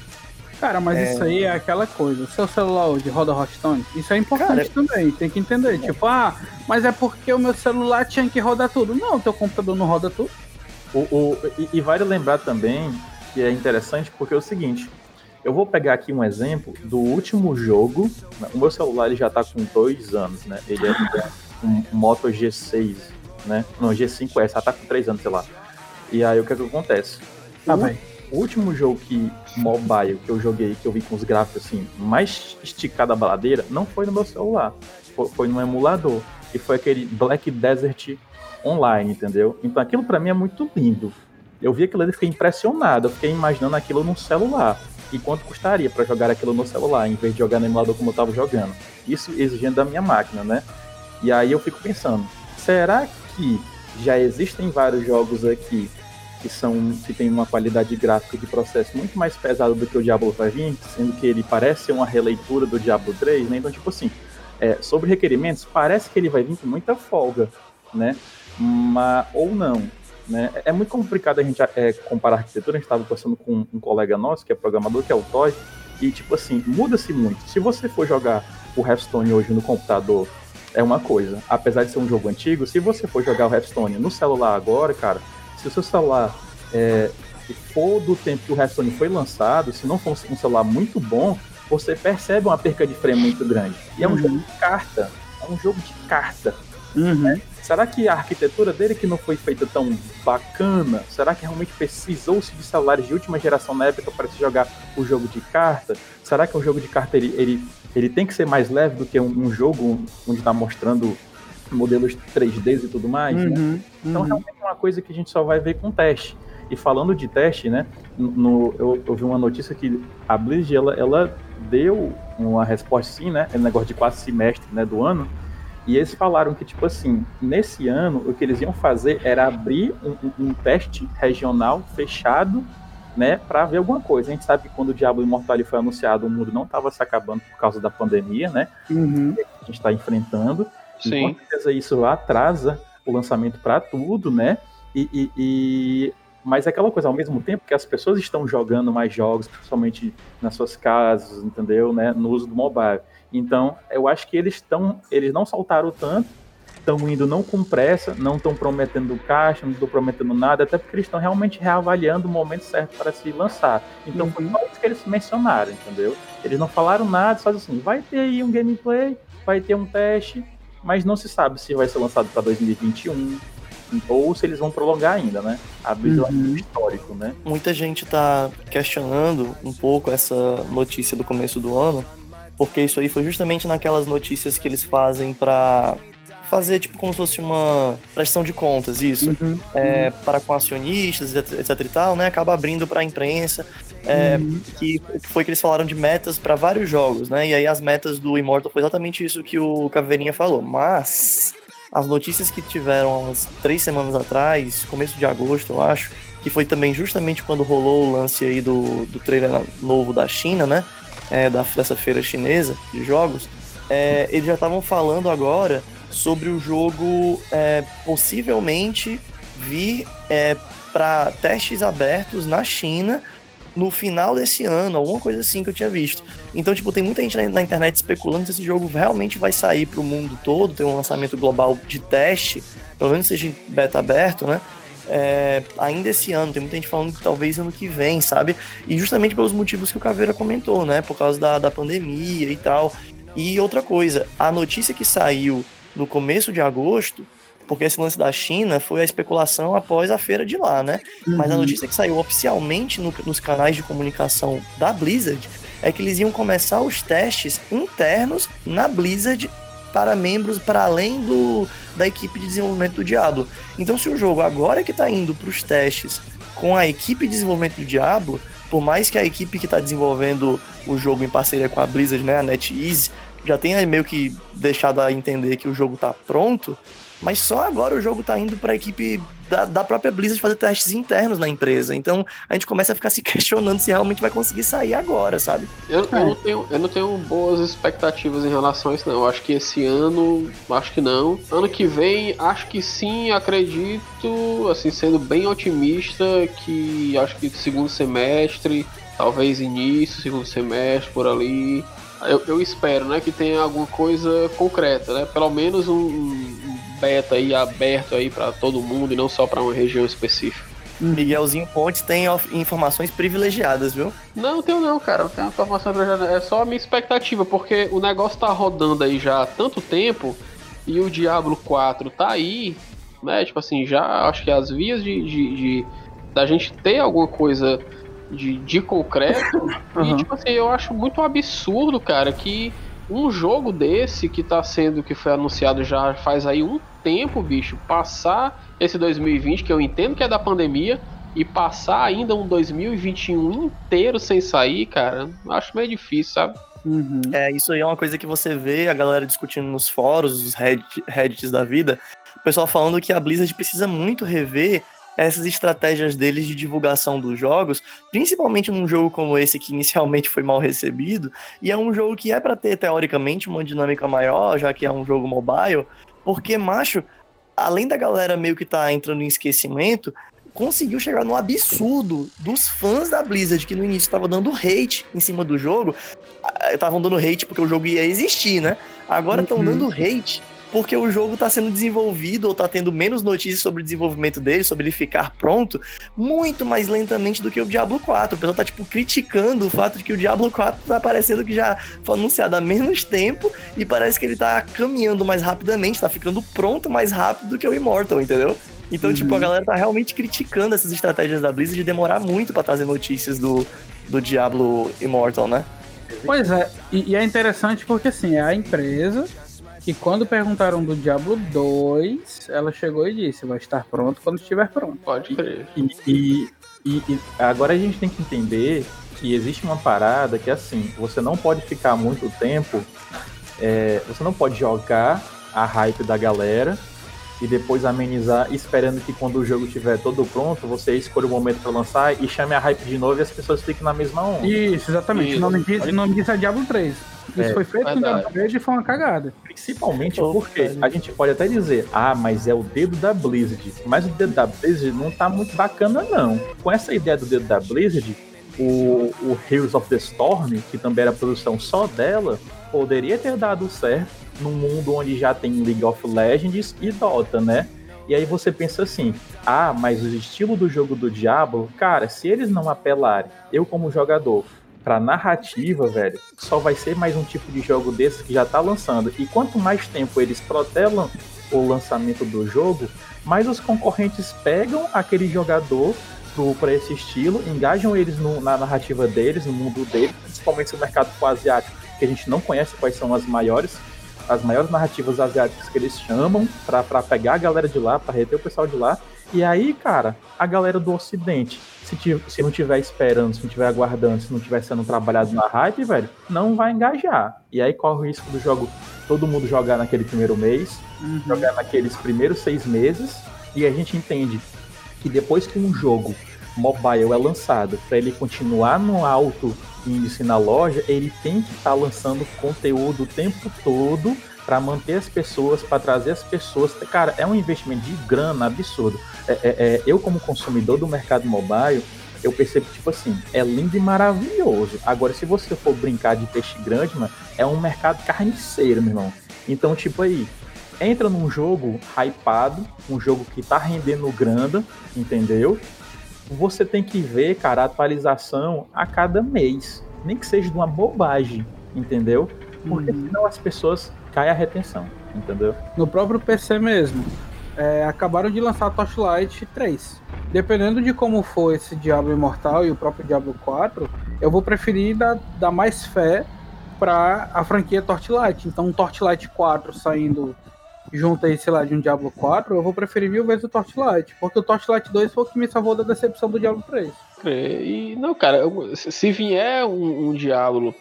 Cara, mas É. isso aí é aquela coisa. O seu celular hoje roda Hearthstone? Isso é importante também, tem que entender. Tipo, ah, mas é porque o meu celular tinha que rodar tudo. Não, o teu computador não roda tudo. O, o- e, e vale lembrar também que é interessante porque é o seguinte: eu vou pegar aqui um exemplo do último jogo. O meu celular ele já tá com dois anos, né? Ele é Moto G6, né? Não, G5S, já tá com três anos, sei lá. E aí o que, é que acontece? Tá o, bem. o último jogo que mobile que eu joguei, que eu vi com os gráficos assim, mais esticado a baladeira, não foi no meu celular. Foi, foi no emulador. E foi aquele Black Desert online, entendeu? Então aquilo pra mim é muito lindo. Eu vi aquilo ali e fiquei impressionado. Eu fiquei imaginando aquilo num celular. E quanto custaria pra jogar aquilo no celular, em vez de jogar no emulador como eu tava jogando. Isso exigindo da minha máquina, né? E aí eu fico pensando, será que já existem vários jogos aqui que são que tem uma qualidade gráfica de processo muito mais pesada do que o Diablo vai vir, sendo que ele parece uma releitura do Diablo 3, né? Então, tipo assim, é, sobre requerimentos, parece que ele vai vir com muita folga, né? Mas, ou não, né? É muito complicado a gente é, comparar arquitetura. A gente estava conversando com um colega nosso, que é programador, que é o Toy, e, tipo assim, muda-se muito. Se você for jogar o Hearthstone hoje no computador, é uma coisa. Apesar de ser um jogo antigo, se você for jogar o Hearthstone no celular agora, cara, se o seu celular é, for do tempo que o Hearthstone foi lançado, se não for um celular muito bom, você percebe uma perca de frame muito grande. E é um jogo de carta. É um jogo de carta. né? Será que a arquitetura dele que não foi feita tão bacana? Será que realmente precisou-se de celulares de última geração na época para se jogar o jogo de carta? Será que um jogo de carta ele, ele, ele tem que ser mais leve do que um, um jogo onde está mostrando modelos 3D e tudo mais? né? Uhum, Então uhum. realmente é uma coisa que a gente só vai ver com teste. E falando de teste, né? No, eu, eu vi uma notícia que a Blizzard ela, ela deu uma resposta sim, né? É negócio de quase semestre né, do ano. E eles falaram que, tipo assim, nesse ano, o que eles iam fazer era abrir um, um- um teste regional fechado, né, para ver alguma coisa. A gente sabe que quando o Diablo Imortal foi anunciado, o mundo não estava se acabando por causa da pandemia, né? Uhum. Que a gente está enfrentando. E Sim. com certeza isso atrasa o lançamento para tudo, né? E, e- e- Mas é aquela coisa, ao mesmo tempo que as pessoas estão jogando mais jogos, principalmente nas suas casas, entendeu? Né? No uso do mobile. Então, eu acho que eles estão. Eles não saltaram tanto, estão indo não com pressa, não estão prometendo caixa, não estão prometendo nada, até porque eles estão realmente reavaliando o momento certo para se lançar. Então foi só isso que eles mencionaram, entendeu? Eles não falaram nada, só assim, vai ter aí um gameplay, vai ter um teste, mas não se sabe se vai ser lançado para 2021 ou se eles vão prolongar ainda, né? A visão histórico, né? Muita gente tá questionando um pouco essa notícia do começo do ano, porque isso aí foi justamente naquelas notícias que eles fazem pra fazer tipo como se fosse uma prestação de contas, isso, Uhum. é, para com acionistas, etc, e tal, né? Acaba abrindo pra imprensa, é, que foi que eles falaram de metas para vários jogos, né? E aí as metas do Immortal foi exatamente isso que o Caveirinha falou, mas as notícias que tiveram umas três semanas atrás, começo de agosto, eu acho, que foi também justamente quando rolou o lance aí do, do trailer novo da China, né? É, da, dessa feira chinesa de jogos, é, eles já estavam falando agora sobre o jogo é, possivelmente vir é, para testes abertos na China no final desse ano, alguma coisa assim que eu tinha visto. Então, tipo, tem muita gente na, internet especulando se esse jogo realmente vai sair para o mundo todo, ter um lançamento global de teste, pelo menos seja beta aberto, né? É, ainda esse ano, tem muita gente falando que talvez ano que vem, sabe? E justamente pelos motivos que o Caveira comentou, né? Por causa da, da pandemia e tal. E outra coisa, a notícia que saiu no começo de agosto, porque esse lance da China foi a especulação após a feira de lá, né? Mas a Uhum. notícia que saiu oficialmente no- nos canais de comunicação da Blizzard é que eles iam começar os testes internos na Blizzard para membros para além do, da equipe de desenvolvimento do Diablo. Então, se o jogo agora que está indo para os testes com a equipe de desenvolvimento do Diablo, por mais que a equipe que está desenvolvendo o jogo em parceria com a Blizzard, né, a NetEase, já tem meio que deixado a entender que o jogo tá pronto, mas só agora o jogo tá indo pra equipe da, da própria Blizzard fazer testes internos na empresa. Então a gente começa a ficar se questionando se realmente vai conseguir sair agora, sabe? Eu, eu, não tenho, eu não tenho boas expectativas em relação a isso, não. Eu acho que esse ano, acho que não. Ano que vem, acho que sim, acredito, assim, sendo bem otimista, que acho que segundo semestre, talvez início, segundo semestre, por ali. Eu, eu espero, né, que tenha alguma coisa concreta, né? Pelo menos um, um beta aí aberto aí para todo mundo e não só para uma região específica. Miguelzinho Pontes tem informações privilegiadas, viu? Não, tenho não, cara. Não tenho informação privilegiada. É só a minha expectativa, porque o negócio tá rodando aí já há tanto tempo e o Diablo 4 tá aí, né? Tipo assim, já acho que as vias de, de, de da gente ter alguma coisa de, de concreto. Uhum. E, tipo assim, eu acho muito absurdo, cara, que um jogo desse que tá sendo, que foi anunciado já faz aí um tempo, bicho, passar esse 2020, que eu entendo que é da pandemia, e passar ainda um 2021 inteiro sem sair, cara, acho meio difícil, sabe? Uhum. É, isso aí é uma coisa que você vê a galera discutindo nos fóruns, os Reddits da vida, o pessoal falando que a Blizzard precisa muito rever essas estratégias deles de divulgação dos jogos, principalmente num jogo como esse que inicialmente foi mal recebido, e é um jogo que é para ter teoricamente uma dinâmica maior, já que é um jogo mobile, porque macho, além da galera meio que tá entrando em esquecimento, conseguiu chegar no absurdo dos fãs da Blizzard que no início estavam dando hate em cima do jogo, estavam dando hate porque o jogo ia existir, né? Agora estão uhum. dando hate porque o jogo está sendo desenvolvido ou está tendo menos notícias sobre o desenvolvimento dele, sobre ele ficar pronto, muito mais lentamente do que o Diablo 4. O pessoal tá, tipo, criticando o fato de que o Diablo 4 tá parecendo que já foi anunciado há menos tempo e parece que ele tá caminhando mais rapidamente, tá ficando pronto mais rápido do que o Immortal, entendeu? Então, uhum. tipo, a uhum. galera tá realmente criticando essas estratégias da Blizzard de demorar muito para trazer notícias do, do Diablo Immortal, né? Pois é, e, e é interessante porque, assim, é a empresa e quando perguntaram do Diablo 2, ela chegou e disse: vai estar pronto quando estiver pronto. Pode crer. E, e, e, e, agora a gente tem que entender que existe uma parada que é assim: você não pode ficar muito tempo, é, você não pode jogar a hype da galera e depois amenizar, esperando que quando o jogo estiver todo pronto, você escolha o momento para lançar e chame a hype de novo e as pessoas fiquem na mesma onda. Isso, exatamente. Isso. O nome disso, o nome disso é Diablo 3. Isso é, foi feito com Diablo 3 e foi uma cagada. Principalmente porque a gente pode até dizer, ah, mas é o dedo da Blizzard. Mas o dedo da Blizzard não tá muito bacana, não. Com essa ideia do dedo da Blizzard, o, o Heroes of the Storm, que também era produção só dela, poderia ter dado certo num mundo onde já tem League of Legends e Dota, né? E aí você pensa assim: ah, mas o estilo do jogo do Diablo, cara, se eles não apelarem, eu como jogador, pra narrativa, velho, só vai ser mais um tipo de jogo desse que já tá lançando. E quanto mais tempo eles protelam o lançamento do jogo, mais os concorrentes pegam aquele jogador para esse estilo, engajam eles no, na narrativa deles, no mundo deles, principalmente no mercado asiático, que a gente não conhece quais são as maiores, as maiores narrativas asiáticas que eles chamam para pegar a galera de lá, para reter o pessoal de lá. E aí, cara, a galera do Ocidente, se, se não tiver esperando, se não tiver aguardando, se não tiver sendo trabalhado na hype, velho, não vai engajar. E aí corre o risco do jogo todo mundo jogar naquele primeiro mês, uhum. jogar naqueles primeiros seis meses, e a gente entende que depois que um jogo mobile é lançado, para ele continuar no alto índice na loja, ele tem que estar tá lançando conteúdo o tempo todo para manter as pessoas, para trazer as pessoas. Cara, é um investimento de grana absurdo. É, é, é, eu, como consumidor do mercado mobile, eu percebo que, tipo assim, é lindo e maravilhoso. Agora, se você for brincar de peixe grande, mano, é um mercado carniceiro, meu irmão. Então, tipo aí, entra num jogo hypado, um jogo que tá rendendo grana, entendeu? você tem que ver, cara, a atualização a cada mês. Nem que seja de uma bobagem, entendeu? Porque uhum. senão as pessoas caem a retenção, entendeu? No próprio PC mesmo. É, acabaram de lançar Torchlight 3. Dependendo de como for esse Diablo Imortal e o próprio Diablo 4, eu vou preferir dar, dar mais fé para a franquia Torchlight. Então, um Torchlight 4 saindo junto aí, sei lá, de um Diablo 4, eu vou preferir mil vezes o Torchlight. Porque o Torchlight 2 foi o que me salvou da decepção do Diablo 3. E, não, cara, se vier um, um Diablo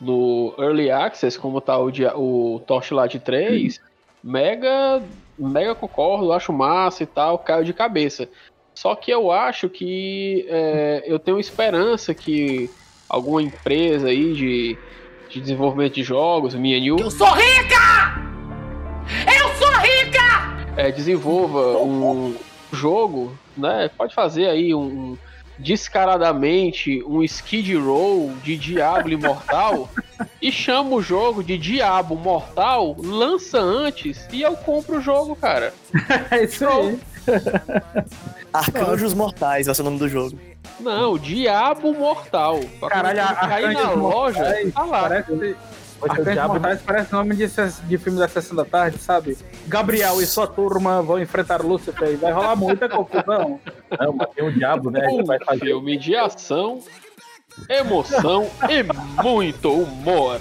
no Early Access, como tá o, dia, o Torchlight 3, mega, mega concordo, acho massa e tal, caiu de cabeça. Só que eu acho que é, eu tenho esperança que alguma empresa aí de, de desenvolvimento de jogos, minha New, Eu sou rica! Eu sou rica! é, desenvolva um jogo, né? Pode fazer aí um descaradamente um skid roll de Diablo Imortal e chama o jogo de Diabo Mortal, lança antes e eu compro o jogo, cara. É isso aí. Arcanjos Mortais vai ser o nome do jogo. Não, Diabo Mortal. Caralho, cair na Arcanjos loja, Mortais tá lá. Parece, Arcanjos Mortais parece nome de, de filme da sessão da tarde, sabe? Gabriel e sua turma vão enfrentar Lúcifer e vai rolar muita confusão. Não, mas tem o diabo, né? Vai Um fazer filme de ação, emoção e muito humor.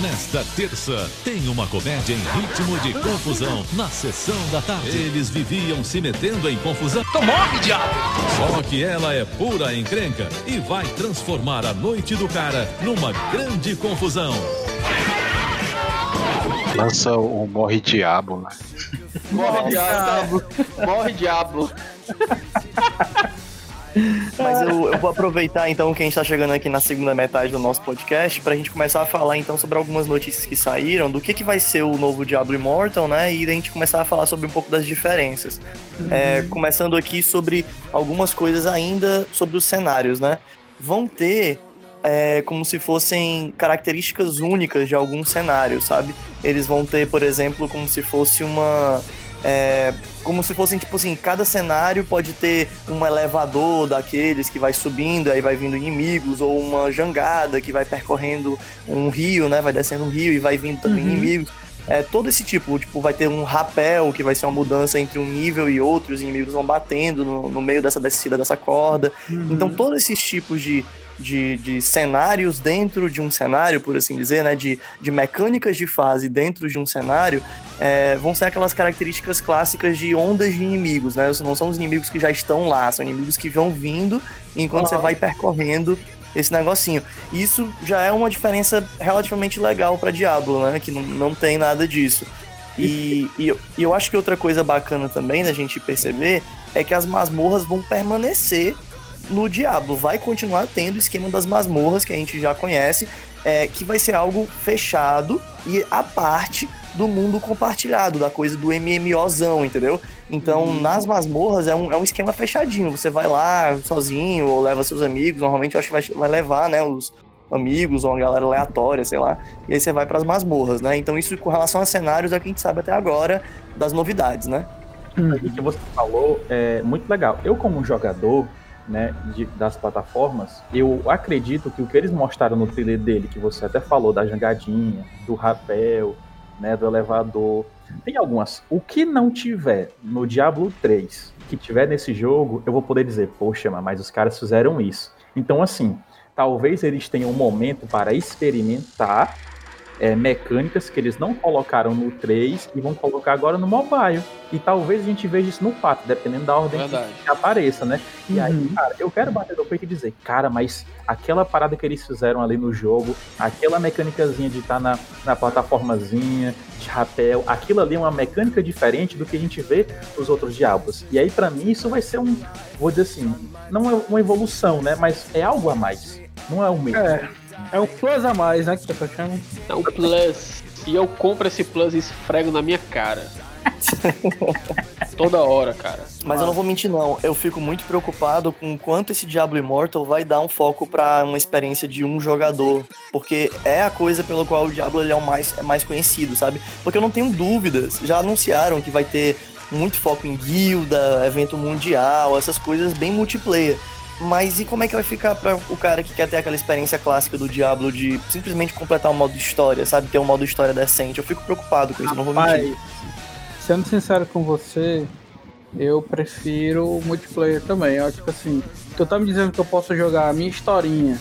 Nesta terça, tem uma comédia em ritmo de confusão na sessão da tarde. Eles viviam se metendo em confusão. Morre, diabo! Só que ela é pura encrenca e vai transformar a noite do cara numa grande confusão. Lança o Morre Diabo, né? Morre diabo. Morre diabo. Mas eu, eu vou aproveitar então que a gente tá chegando aqui na segunda metade do nosso podcast pra gente começar a falar então sobre algumas notícias que saíram, do que, que vai ser o novo Diablo Immortal, né? E a gente começar a falar sobre um pouco das diferenças. É, começando aqui sobre algumas coisas ainda sobre os cenários, né? Vão ter é, como se fossem características únicas de algum cenário, sabe? Eles vão ter, por exemplo, como se fosse uma. É, como se fossem, tipo assim, cada cenário pode ter um elevador daqueles que vai subindo, aí vai vindo inimigos, ou uma jangada que vai percorrendo um rio, né? Vai descendo um rio e vai vindo também Uhum. inimigos. É, todo esse tipo, tipo, vai ter um rapel, que vai ser uma mudança entre um nível e outro, os inimigos vão batendo no, no meio dessa descida dessa corda. Então, todos esses tipos de, de, de cenários dentro de um cenário, por assim dizer, né? De, de mecânicas de fase dentro de um cenário, é, vão ser aquelas características clássicas de ondas de inimigos, né? Não são os inimigos que já estão lá, são inimigos que vão vindo enquanto você vai percorrendo esse negocinho. Isso já é uma diferença relativamente legal para Diablo, né? Que não, não tem nada disso. E, e, eu, e eu acho que outra coisa bacana também da gente perceber é que as masmorras vão permanecer no Diablo. Vai continuar tendo o esquema das masmorras que a gente já conhece, é, que vai ser algo fechado e a parte do mundo compartilhado, da coisa do MMOzão, entendeu? Então, nas masmorras é um, é um esquema fechadinho. Você vai lá sozinho ou leva seus amigos. Normalmente eu acho que vai, vai levar, né, os amigos ou uma galera aleatória, sei lá. E aí você vai para as masmorras, né? Então, isso com relação a cenários é o que a gente sabe até agora das novidades, né? O que você falou é muito legal. Eu, como jogador né, de- das plataformas, eu acredito que o que eles mostraram no trailer dele, que você até falou da jangadinha, do rapel, né, do elevador, tem algumas. O que não tiver no Diablo 3, que tiver nesse jogo, eu vou poder dizer, poxa, mas os caras fizeram isso. Então, assim, talvez eles tenham um momento para experimentar é, mecânicas que eles não colocaram no 3 e vão colocar agora no mobile. E talvez a gente veja isso no 4, dependendo da ordem Verdade. que apareça, né? E aí, cara, eu quero bater no peito e dizer, cara, mas aquela parada que eles fizeram ali no jogo, aquela mecânicazinha de estar na, na plataformazinha, de rapel, aquilo ali é uma mecânica diferente do que a gente vê nos outros diabos. E aí, pra mim, isso vai ser um, vou dizer assim, não é uma evolução, né? Mas é algo a mais. Não é o mesmo. É, é um plus a mais, né? Que você chama. É o Plus. E eu compro esse Plus e esfrego na minha cara. Toda hora, cara. Mas eu não vou mentir, não. Eu fico muito preocupado com o quanto esse Diablo Immortal vai dar um foco pra uma experiência de um jogador. Porque é a coisa pela qual o Diablo ele é, o mais, é mais conhecido, sabe? Porque eu não tenho dúvidas. Já anunciaram que vai ter muito foco em guilda, evento mundial, essas coisas bem multiplayer. Mas e como é que vai ficar pra o cara que quer ter aquela experiência clássica do Diablo de simplesmente completar o modo história, sabe? Ter um modo história decente? Eu fico preocupado com isso, eu não vou mentir. Rapaz, sendo sincero com você, eu prefiro o multiplayer também. Eu, tipo assim, tu tá me dizendo que eu posso jogar a minha historinha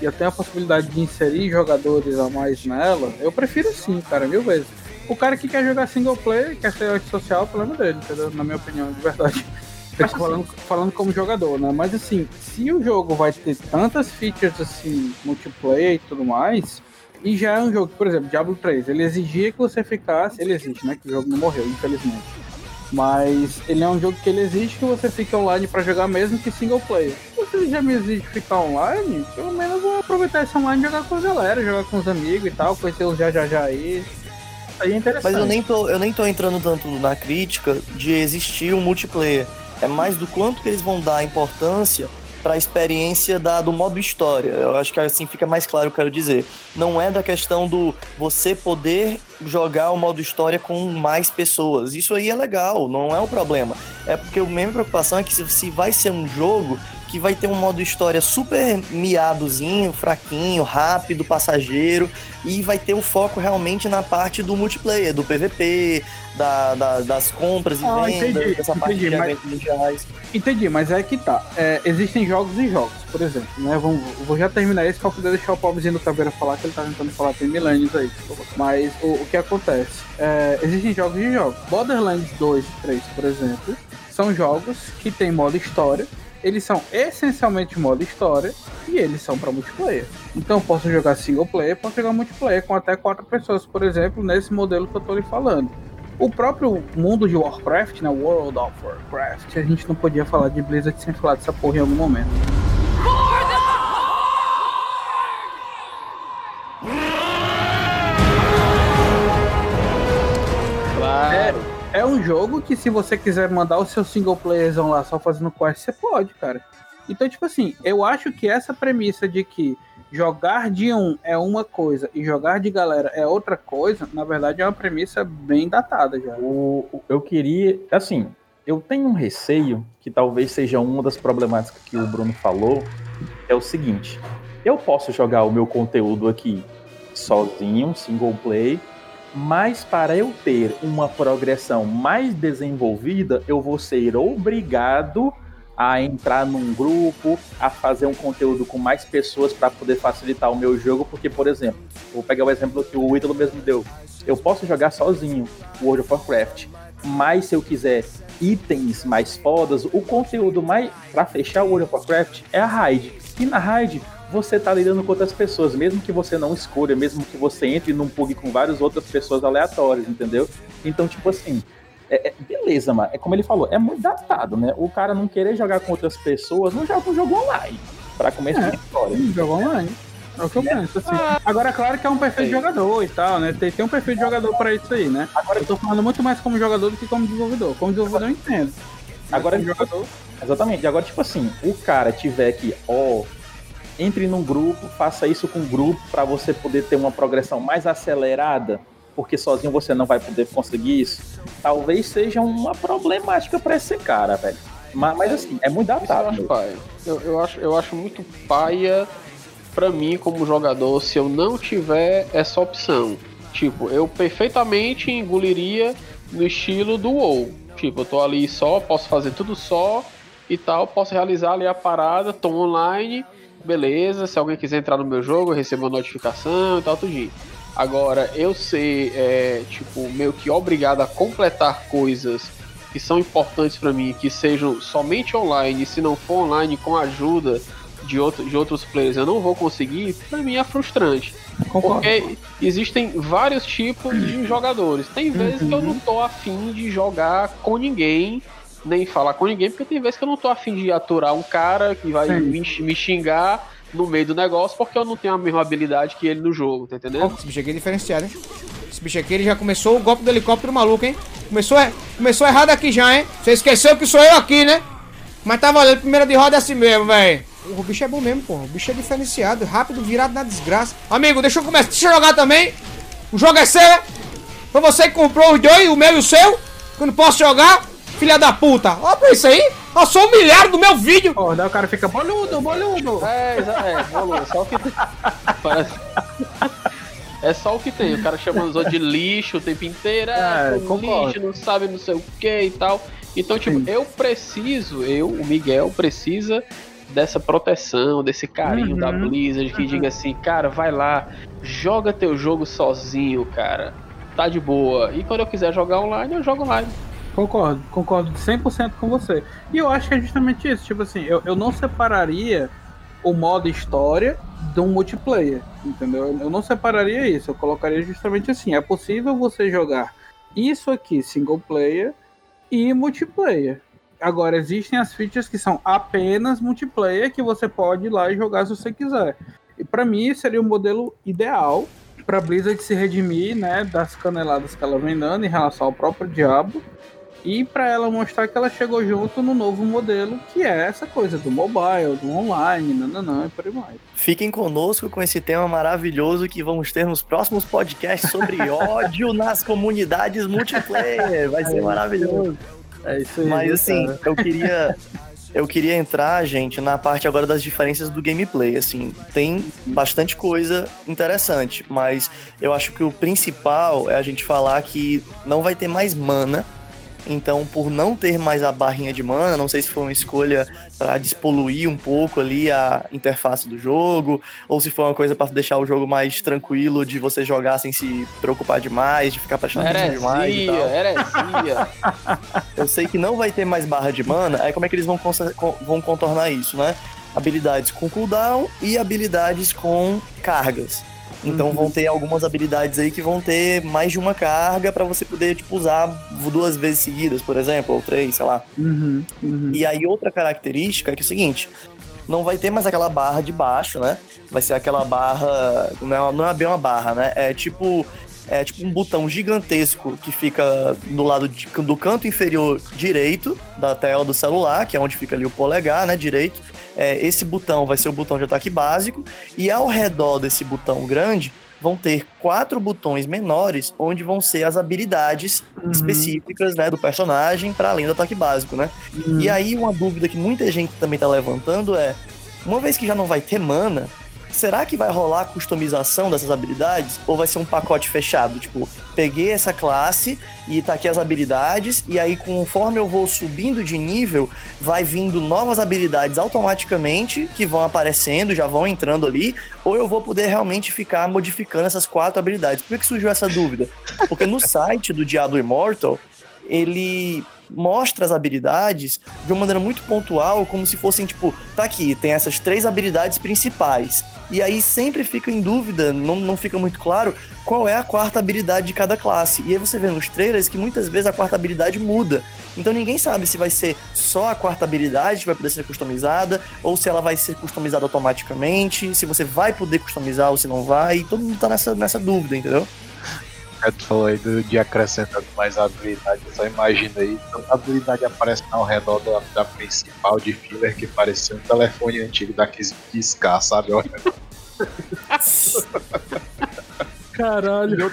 e eu tenho a possibilidade de inserir jogadores a mais nela, eu prefiro sim, cara, mil vezes. O cara que quer jogar single player, quer ser antissocial, o problema dele, entendeu? Na minha opinião, de verdade. Tô falando, falando como jogador, né? Mas assim, se o jogo vai ter tantas features assim, multiplayer e tudo mais, e já é um jogo, por exemplo, Diablo 3, ele exigia que você ficasse. Ele existe, né? Que o jogo não morreu, infelizmente. Mas ele é um jogo que ele exige que você fique online pra jogar mesmo que single player. Se você já me exige ficar online, pelo menos vou aproveitar esse online e jogar com a galera, jogar com os amigos e tal, conhecer os já já já aí. Aí é interessante. Mas eu nem, tô, eu nem tô entrando tanto na crítica de existir um multiplayer. É mais do quanto que eles vão dar importância para a experiência da, do modo história. Eu acho que assim fica mais claro o que eu quero dizer. Não é da questão do você poder jogar o modo história com mais pessoas. Isso aí é legal, não é o problema. É porque a minha preocupação é que se, se vai ser um jogo que vai ter um modo história super miadozinho, fraquinho, rápido, passageiro, e vai ter o foco realmente na parte do multiplayer, do PVP, da, da- das compras e Ah, vendas, entendi, dessa parte entendi, de mas- eventos mundiais. Entendi, mas é que tá. É, existem jogos e jogos, por exemplo, né? Vamos, vou já terminar esse pra poder deixar o pobrezinho do Caveira falar, que ele tá tentando falar tem milênios aí. Mas o, o que acontece? É, existem jogos e jogos. Borderlands 2 e 3, por exemplo, são jogos que tem modo história. Eles são essencialmente modo história e eles são para multiplayer. Então eu posso jogar single player, posso jogar multiplayer com até quatro pessoas, por exemplo, nesse modelo que eu tô lhe falando. O próprio mundo de Warcraft, né, World of Warcraft, a gente não podia falar de Blizzard sem falar dessa porra em algum momento. É, um jogo que se você quiser mandar o seu single playerzão lá só fazendo quest, você pode, cara. Então, tipo assim, eu acho que essa premissa de que jogar de um é uma coisa e jogar de galera é outra coisa, na verdade é uma premissa bem datada já. O- eu queria, assim, eu tenho um receio que talvez seja uma das problemáticas que o Bruno falou, é o seguinte: eu posso jogar o meu conteúdo aqui sozinho, single play, mas para eu ter uma progressão mais desenvolvida, eu vou ser obrigado a entrar num grupo, a fazer um conteúdo com mais pessoas para poder facilitar o meu jogo, porque, por exemplo, vou pegar o exemplo que o Ítalo mesmo deu. Eu posso jogar sozinho World of Warcraft, mas se eu quiser itens mais fodas, o conteúdo mais para fechar o World of Warcraft é a raid. E na raid você tá lidando com outras pessoas, mesmo que você não escolha, mesmo que você entre num pug com várias outras pessoas aleatórias, entendeu? Então, tipo assim, é- é- beleza, mano. É como ele falou, é muito datado, né? O cara não querer jogar com outras pessoas, não joga um jogo online. Pra começo É, de história. Jogo online. É o que eu penso, assim. Agora, é claro que é um perfil de jogador e tal, né? Tem, tem um perfil de jogador pra isso aí, né? Agora, eu tô falando muito mais como jogador do que como desenvolvedor. Como desenvolvedor eu entendo. Agora, jogador. Exatamente. Agora, tipo assim, o cara tiver que, ó, entre num grupo, faça isso com um grupo pra você poder ter uma progressão mais acelerada, porque sozinho você não vai poder conseguir isso. Talvez seja uma problemática pra esse cara, velho. Mas, mas assim, é muito eu datado. paia. Eu, eu acho, eu acho muito paia pra mim como jogador se eu não tiver essa opção. Tipo, eu perfeitamente engoliria no estilo do WoW. Tipo, eu tô ali só, posso fazer tudo só e tal, posso realizar ali a parada, tô online, beleza. Se alguém quiser entrar no meu jogo, eu recebo uma notificação e tal, tudinho. Agora, eu ser, é, tipo, meio que obrigado a completar coisas que são importantes pra mim, que sejam somente online, e se não for online com a ajuda de, outro, de outros players, eu não vou conseguir, pra mim é frustrante. Porque existem vários tipos de jogadores. Tem vezes que eu não tô afim de jogar com ninguém, nem falar com ninguém, porque tem vezes que eu não tô afim de aturar um cara que vai me, me xingar no meio do negócio porque eu não tenho a mesma habilidade que ele no jogo, tá entendendo? Esse bicho aqui é diferenciado, hein? Esse bicho aqui ele já começou o golpe do helicóptero maluco, hein? Começou, er- começou errado aqui já, hein? Você esqueceu que sou eu aqui, né? Mas tá valendo, primeira de roda é assim mesmo, velho. O bicho é bom mesmo, porra. O bicho é diferenciado, rápido, virado na desgraça. Amigo, deixa eu começar. Deixa eu jogar também. O jogo é seu, né? Foi você que comprou os dois, o meu e o seu. Que eu não posso jogar. Filha da puta. Olha pra isso aí. Eu sou humilhado do meu vídeo. Ó, daí o cara fica boludo, boludo. É, é, boludo, só o que tem. Parece- É só o que tem, o cara chamando os outros de lixo o tempo inteiro, é, É, concordo. lixo, não sabe não sei o que e tal. Então, tipo, eu preciso, eu, o Miguel, precisa dessa proteção, desse carinho Uhum, da Blizzard que diga assim, cara, vai lá, joga teu jogo sozinho, cara. Tá de boa. E quando eu quiser jogar online, eu jogo online. Concordo, concordo 100% com você. E eu acho que é justamente isso. Tipo assim, eu, eu não separaria o modo história de um multiplayer, entendeu? Eu não separaria isso. Eu colocaria justamente assim: é possível você jogar isso aqui, single player, e multiplayer. Agora, existem as features que são apenas multiplayer, que você pode ir lá e jogar se você quiser. E para mim, seria o modelo ideal para Blizzard se redimir né, das caneladas que ela vem dando em relação ao próprio Diablo e para ela mostrar que ela chegou junto no novo modelo, que é essa coisa do mobile, do online, nananã e por aí mais. Fiquem conosco com esse tema maravilhoso que vamos ter nos próximos podcasts sobre ódio nas comunidades multiplayer. Vai ser maravilhoso. É isso aí. Mas assim, cara. eu queria eu queria entrar, gente, na parte agora das diferenças do gameplay. Assim, tem bastante coisa interessante, mas eu acho que o principal é a gente falar que não vai ter mais mana. Então, por não ter mais a barrinha de mana, não sei se foi uma escolha para despoluir um pouco ali a interface do jogo, ou se foi uma coisa para deixar o jogo mais tranquilo de você jogar sem se preocupar demais, de ficar prestando atenção demais e tal. heresia. Eu sei que não vai ter mais barra de mana, aí como é que eles vão, vão contornar isso, né? Habilidades com cooldown e habilidades com cargas. Então Uhum. vão ter algumas habilidades aí que vão ter mais de uma carga pra você poder, tipo, usar duas vezes seguidas, por exemplo, ou três, sei lá. Uhum, uhum. E aí outra característica é que é o seguinte, não vai ter mais aquela barra de baixo, né? Vai ser aquela barra, não é, não é bem uma barra, né? É tipo é tipo um botão gigantesco que fica do lado de- do canto inferior direito da tela do celular, que é onde fica ali o polegar, né, direito. É, esse botão vai ser o botão de ataque básico e ao redor desse botão grande vão ter quatro botões menores onde vão ser as habilidades específicas né, do personagem para além do ataque básico, né? E aí uma dúvida que muita gente também tá levantando é, uma vez que já não vai ter mana, será que vai rolar a customização dessas habilidades ou vai ser um pacote fechado? Tipo, peguei essa classe e tá aqui as habilidades e aí conforme eu vou subindo de nível, vai vindo novas habilidades automaticamente que vão aparecendo, já vão entrando ali, ou eu vou poder realmente ficar modificando essas quatro habilidades. Por que, surgiu essa dúvida? Porque no site do Diablo Immortal, ele mostra as habilidades de uma maneira muito pontual, como se fossem, tipo, tá aqui, tem essas três habilidades principais. E aí sempre fica em dúvida, não, não fica muito claro qual é a quarta habilidade de cada classe. E aí você vê nos trailers que muitas vezes a quarta habilidade muda. Então ninguém sabe se vai ser só a quarta habilidade que vai poder ser customizada, ou se ela vai ser customizada automaticamente, se você vai poder customizar ou se não vai. Todo mundo tá nessa, nessa dúvida, entendeu? É, tu falou aí do, de acrescentando mais habilidade, eu só imagina aí, tanta habilidade aparece ao redor da, da principal de filler que parecia um telefone antigo daqueles discar, sabe? Olha. Caralho.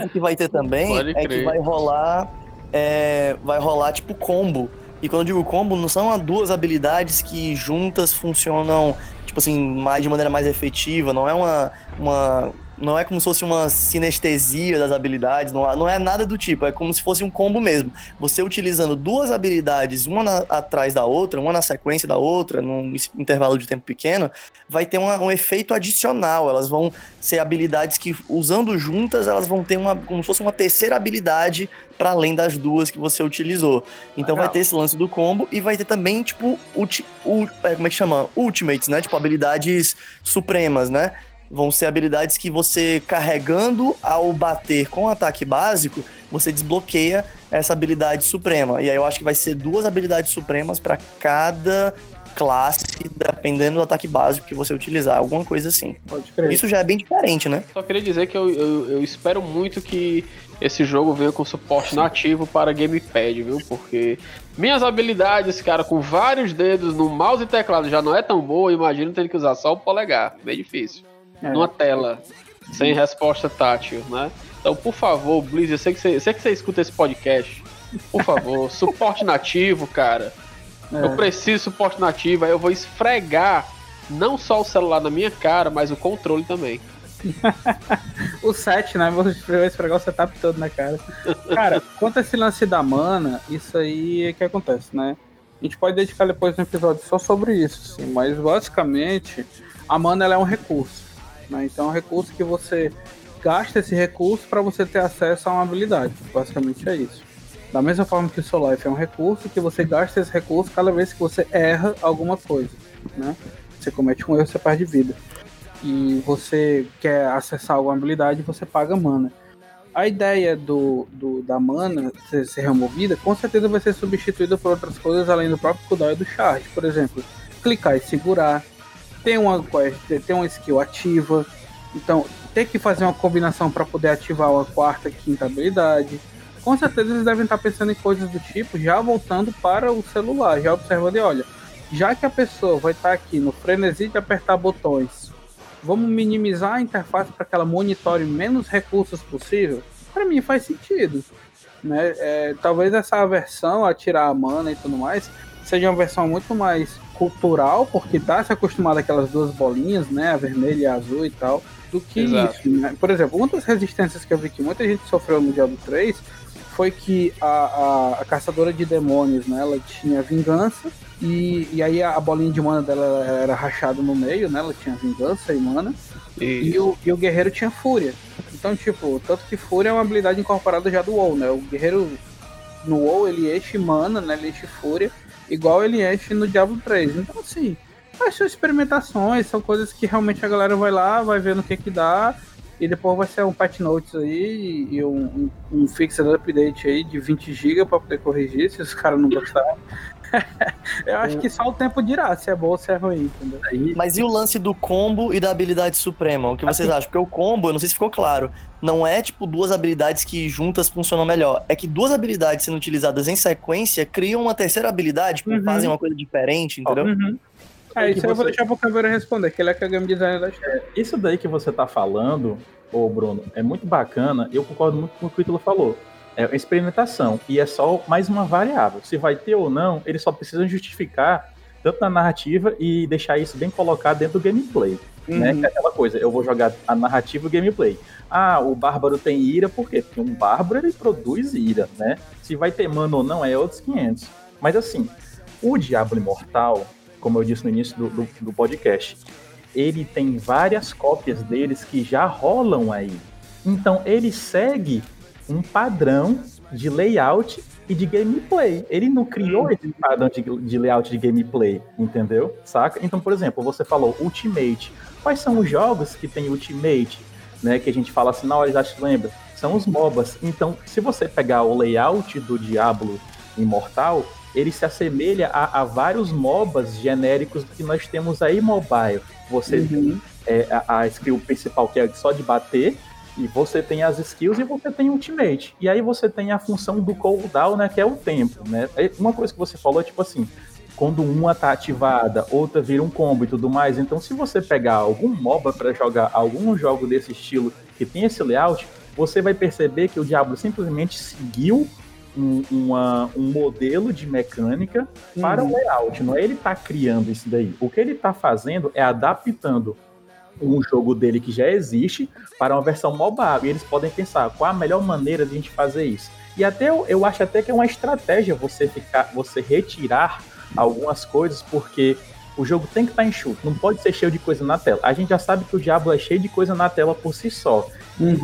O que vai ter também Pode é que crer. vai rolar. é, vai rolar tipo combo. E quando eu digo combo, não são duas habilidades que juntas funcionam, tipo assim, mais, de maneira mais efetiva. Não é uma. uma não é como se fosse uma sinestesia das habilidades, não, não é nada do tipo, é como se fosse um combo mesmo. Você utilizando duas habilidades, uma na- atrás da outra, uma na sequência da outra, num intervalo de tempo pequeno, vai ter uma- um efeito adicional. Elas vão ser habilidades que, usando juntas, elas vão ter uma, como se fosse uma terceira habilidade para além das duas que você utilizou. Então vai ter esse lance do combo e vai ter também, tipo, ulti, u- é, como é que chama? Ultimates, né? Tipo, habilidades supremas, né? Vão ser habilidades que você carregando ao bater com o ataque básico, você desbloqueia essa habilidade suprema. E aí eu acho que vai ser duas habilidades supremas para cada classe, dependendo do ataque básico que você utilizar, alguma coisa assim. Pode crer. Isso já é bem diferente, né? Só queria dizer que eu, eu, eu espero muito que esse jogo venha com suporte nativo para gamepad, viu? Porque minhas habilidades, cara, com vários dedos no mouse e teclado já não é tão boa, imagino ter que usar só o polegar. Bem difícil. É. Numa tela, sem resposta tátil, né? Então, por favor, Blizz, eu sei que você, sei que você escuta esse podcast. Por favor, suporte nativo, cara. É. Eu preciso de suporte nativo, aí eu vou esfregar não só o celular na minha cara, mas o controle também. o set, né? Vai esfregar o setup todo na cara. Cara, quanto a esse lance da mana, isso aí é que acontece, né? A gente pode dedicar depois um episódio só sobre isso, sim, mas basicamente a mana é um recurso, né? Então é um recurso que você gasta esse recurso para você ter acesso a uma habilidade. Basicamente é isso. Da mesma forma que o seu life é um recurso, que você gasta esse recurso cada vez que você erra alguma coisa, né? Você comete um erro, você perde vida. E você quer acessar alguma habilidade, você paga mana. A ideia do, do da mana ser, ser removida, com certeza vai ser substituída por outras coisas além do próprio cooldown e do charge. Por exemplo, clicar e segurar, tem uma quest, tem uma skill ativa, então ter que fazer uma combinação para poder ativar uma quarta, quinta habilidade. Com certeza eles devem estar pensando em coisas do tipo, já voltando para o celular, já observando e olha, já que a pessoa vai estar aqui no frenesi de apertar botões, vamos minimizar a interface para que ela monitore menos recursos possível? Para mim faz sentido. Né? É, talvez essa versão a tirar a mana e tudo mais seja uma versão muito mais cultural, porque tá se acostumado àquelas duas bolinhas, né? A vermelha e a azul e tal, do que Exato. isso. Né? Por exemplo, uma das resistências que eu vi que muita gente sofreu no Diablo 3 foi que a, a, a caçadora de demônios, né? Ela tinha vingança e, e aí a bolinha de mana dela era rachada no meio, né? Ela tinha vingança e mana. E o, e o guerreiro tinha fúria. Então, tipo, tanto que fúria é uma habilidade incorporada já do WoW, né? O guerreiro no WoW ele enche mana, né? Ele enche fúria, igual ele enche no Diablo 3. Então, assim, são experimentações, são coisas que realmente a galera vai lá, vai ver no que que dá, e depois vai ser um patch notes aí e um, um, um fixed update aí de 20 GB pra poder corrigir se os caras não gostarem. Eu acho que só o tempo dirá se é bom ou se é ruim, entendeu? Mas e o lance do combo e da habilidade suprema? O que vocês acham? Porque o combo, eu não sei se ficou claro, não é tipo duas habilidades que juntas funcionam melhor. É que duas habilidades sendo utilizadas em sequência criam uma terceira habilidade, tipo, Uhum. fazem uma coisa diferente, entendeu? Uhum. É, isso que eu vou você- deixar pro Caveira responder, que ele é que é game designer da série. Isso daí que você tá falando, ô Bruno, é muito bacana. Eu concordo muito com o que o Ítalo falou. É experimentação. E é só mais uma variável. Se vai ter ou não, eles só precisam justificar tanto na narrativa e deixar isso bem colocado dentro do gameplay. Né? Uhum. Que é aquela coisa, eu vou jogar a narrativa e o gameplay. Ah, o bárbaro tem ira, por quê? Porque um bárbaro ele produz ira, né? Se vai ter mana ou não é outros 500. Mas assim, o Diablo Imortal, como eu disse no início do, do, do podcast, ele tem várias cópias deles que já rolam aí. Então ele segue um padrão de layout e de gameplay. Ele não criou esse padrão de, de layout de gameplay, entendeu? Saca? Então, por exemplo, você falou Ultimate. Quais são os jogos que tem Ultimate? Né, que a gente fala assim, na hora já te lembra? São os MOBAs. Então, se você pegar o layout do Diablo Imortal, ele se assemelha a, a vários MOBAs genéricos que nós temos aí mobile. Você tem é, a, a skill principal que é só de bater, e você tem as skills e você tem ultimate. E aí você tem a função do cooldown, né, que é o tempo, né? Aí Uma coisa que você falou é tipo assim, quando uma tá ativada, outra vira um combo e tudo mais. Então, se você pegar algum MOBA para jogar algum jogo desse estilo que tem esse layout, você vai perceber que o Diablo simplesmente seguiu um, uma- um modelo de mecânica para o Uhum. layout. Não é ele tá criando isso daí. O que ele tá fazendo é adaptando um jogo dele que já existe para uma versão mobile. E eles podem pensar qual a melhor maneira de a gente fazer isso. E até eu, eu acho até que é uma estratégia você ficar, você retirar algumas coisas, porque o jogo tem que estar enxuto, não pode ser cheio de coisa na tela. A gente já sabe que o Diablo é cheio de coisa na tela por si só.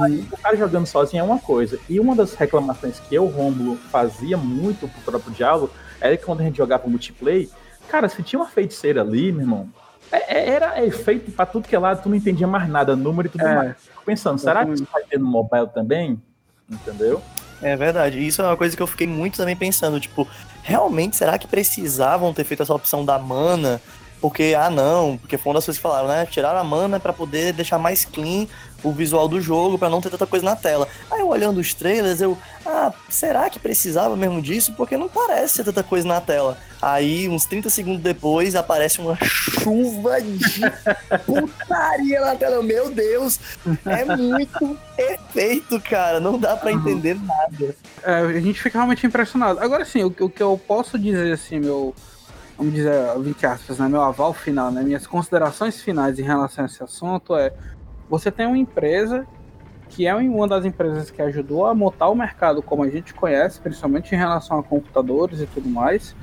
Aí, o cara jogando sozinho é uma coisa. E uma das reclamações que eu, Romulo, fazia muito pro próprio Diablo era que quando a gente jogava multiplayer, cara, se tinha uma feiticeira ali, meu irmão, era efeito pra tudo que é lado, tu não entendia mais nada, número e tudo É. mais. Fico pensando, será que isso vai ter no mobile também? Entendeu? É verdade. Isso é uma coisa que eu fiquei muito também pensando, tipo, realmente será que precisavam ter feito essa opção da mana? Porque, ah não, porque foi uma das coisas que falaram, né? Tiraram a mana pra poder deixar mais clean o visual do jogo, pra não ter tanta coisa na tela. Aí eu olhando os trailers, eu, ah, será que precisava mesmo disso? Porque não parece ter tanta coisa na tela. Aí, uns 30 segundos depois, aparece uma chuva de putaria na tela. Meu Deus, é muito perfeito, cara. Não dá pra entender nada. É, a gente fica realmente impressionado. Agora sim, o, o que eu posso dizer assim, meu. Vamos dizer, 20 aspas, né? Meu aval final, né? Minhas considerações finais em relação a esse assunto é. Você tem uma empresa que é uma das empresas que ajudou a montar o mercado como a gente conhece, principalmente em relação a computadores e tudo mais,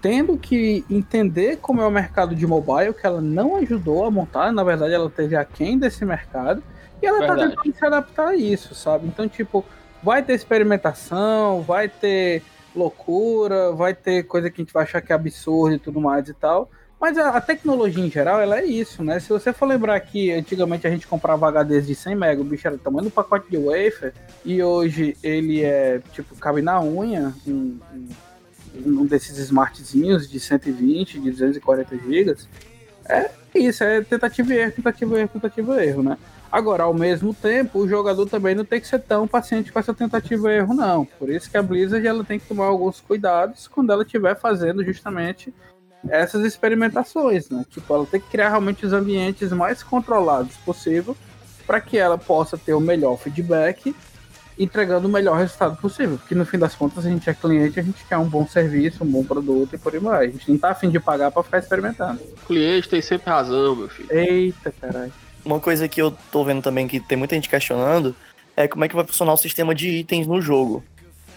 tendo que entender como é o mercado de mobile, que ela não ajudou a montar, na verdade ela teve aquém desse mercado, e ela tá Verdade. tentando se adaptar a isso, sabe? Então, tipo, vai ter experimentação, vai ter loucura, vai ter coisa que a gente vai achar que é absurdo e tudo mais e tal. Mas a, a tecnologia em geral, ela é isso, né? Se você for lembrar que antigamente a gente comprava HDs de 100 MB, o bicho era do tamanho do pacote de wafer, e hoje ele é, tipo, cabe na unha, um, um, um desses smartzinhos de 120, de 240 GB. É isso, é tentativa e erro, tentativa e erro, tentativa e erro, né? Agora, ao mesmo tempo, o jogador também não tem que ser tão paciente com essa tentativa e erro, não. Por isso que a Blizzard ela tem que tomar alguns cuidados quando ela estiver fazendo justamente essas experimentações, né? Tipo, ela tem que criar realmente os ambientes mais controlados possível para que ela possa ter o melhor feedback, entregando o melhor resultado possível. Porque no fim das contas a gente é cliente, a gente quer um bom serviço, um bom produto e por aí vai. A gente não tá afim de pagar para ficar experimentando. O cliente tem sempre razão, meu filho. Eita, caralho. Uma coisa que eu tô vendo também que tem muita gente questionando é como é que vai funcionar o sistema de itens no jogo.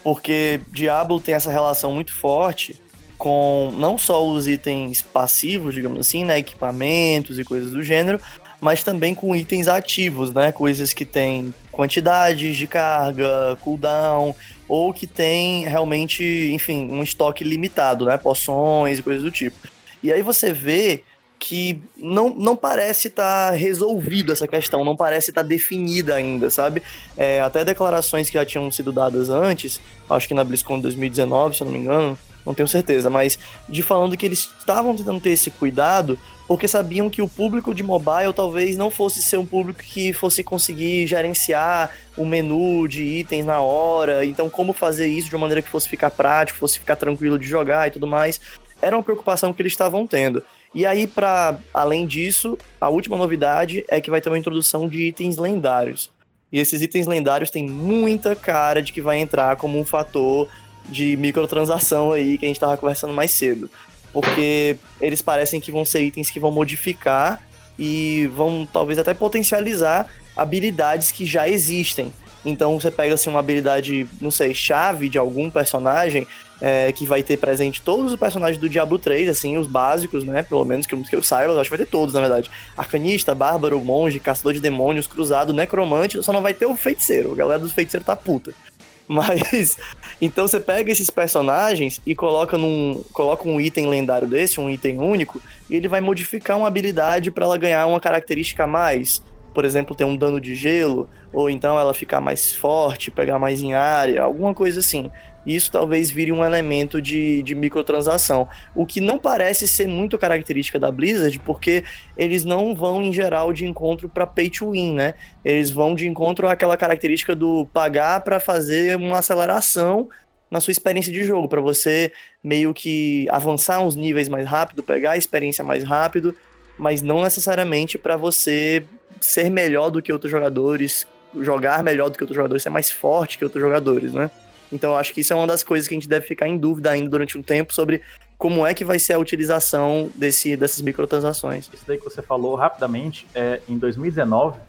Porque Diablo tem essa relação muito forte com não só os itens passivos, digamos assim, né, equipamentos e coisas do gênero, mas também com itens ativos, né, coisas que têm quantidades de carga, cooldown, ou que tem realmente, enfim, um estoque limitado, né, poções e coisas do tipo. E aí você vê que não, não parece estar tá resolvido essa questão, não parece estar tá definida ainda, sabe? É, até declarações que já tinham sido dadas antes, acho que na BlizzCon 2019, se eu não me engano, não tenho certeza, mas de falando que eles estavam tentando ter esse cuidado porque sabiam que o público de mobile talvez não fosse ser um público que fosse conseguir gerenciar o menu de itens na hora, então como fazer isso de uma maneira que fosse ficar prático, fosse ficar tranquilo de jogar e tudo mais, era uma preocupação que eles estavam tendo. E aí, para além disso, a última novidade é que vai ter uma introdução de itens lendários. E esses itens lendários têm muita cara de que vai entrar como um fator de microtransação aí que a gente estava conversando mais cedo. Porque eles parecem que vão ser itens que vão modificar e vão talvez até potencializar habilidades que já existem. Então você pega assim uma habilidade, não sei, chave de algum personagem é, que vai ter presente todos os personagens do Diablo 3, assim, os básicos, né? Pelo menos que, que eu saiba, eu acho que vai ter todos, na verdade. Arcanista, Bárbaro, Monge, Caçador de Demônios, Cruzado, Necromante, só não vai ter o Feiticeiro. A galera dos Feiticeiros tá puta. Mas então você pega esses personagens e coloca num coloca um item lendário desse, um item único, e ele vai modificar uma habilidade para ela ganhar uma característica a mais. Por exemplo, ter um dano de gelo, ou então ela ficar mais forte, pegar mais em área, alguma coisa assim isso talvez vire um elemento de, de microtransação. O que não parece ser muito característica da Blizzard, porque eles não vão, em geral, de encontro para pay to win, né? Eles vão de encontro àquela característica do pagar para fazer uma aceleração na sua experiência de jogo, para você meio que avançar uns níveis mais rápido, pegar a experiência mais rápido, mas não necessariamente para você ser melhor do que outros jogadores, jogar melhor do que outros jogadores, ser mais forte que outros jogadores, né? Então, acho que isso é uma das coisas que a gente deve ficar em dúvida ainda durante um tempo sobre como é que vai ser a utilização desse, dessas microtransações. Isso daí que você falou rapidamente, é, em 2019,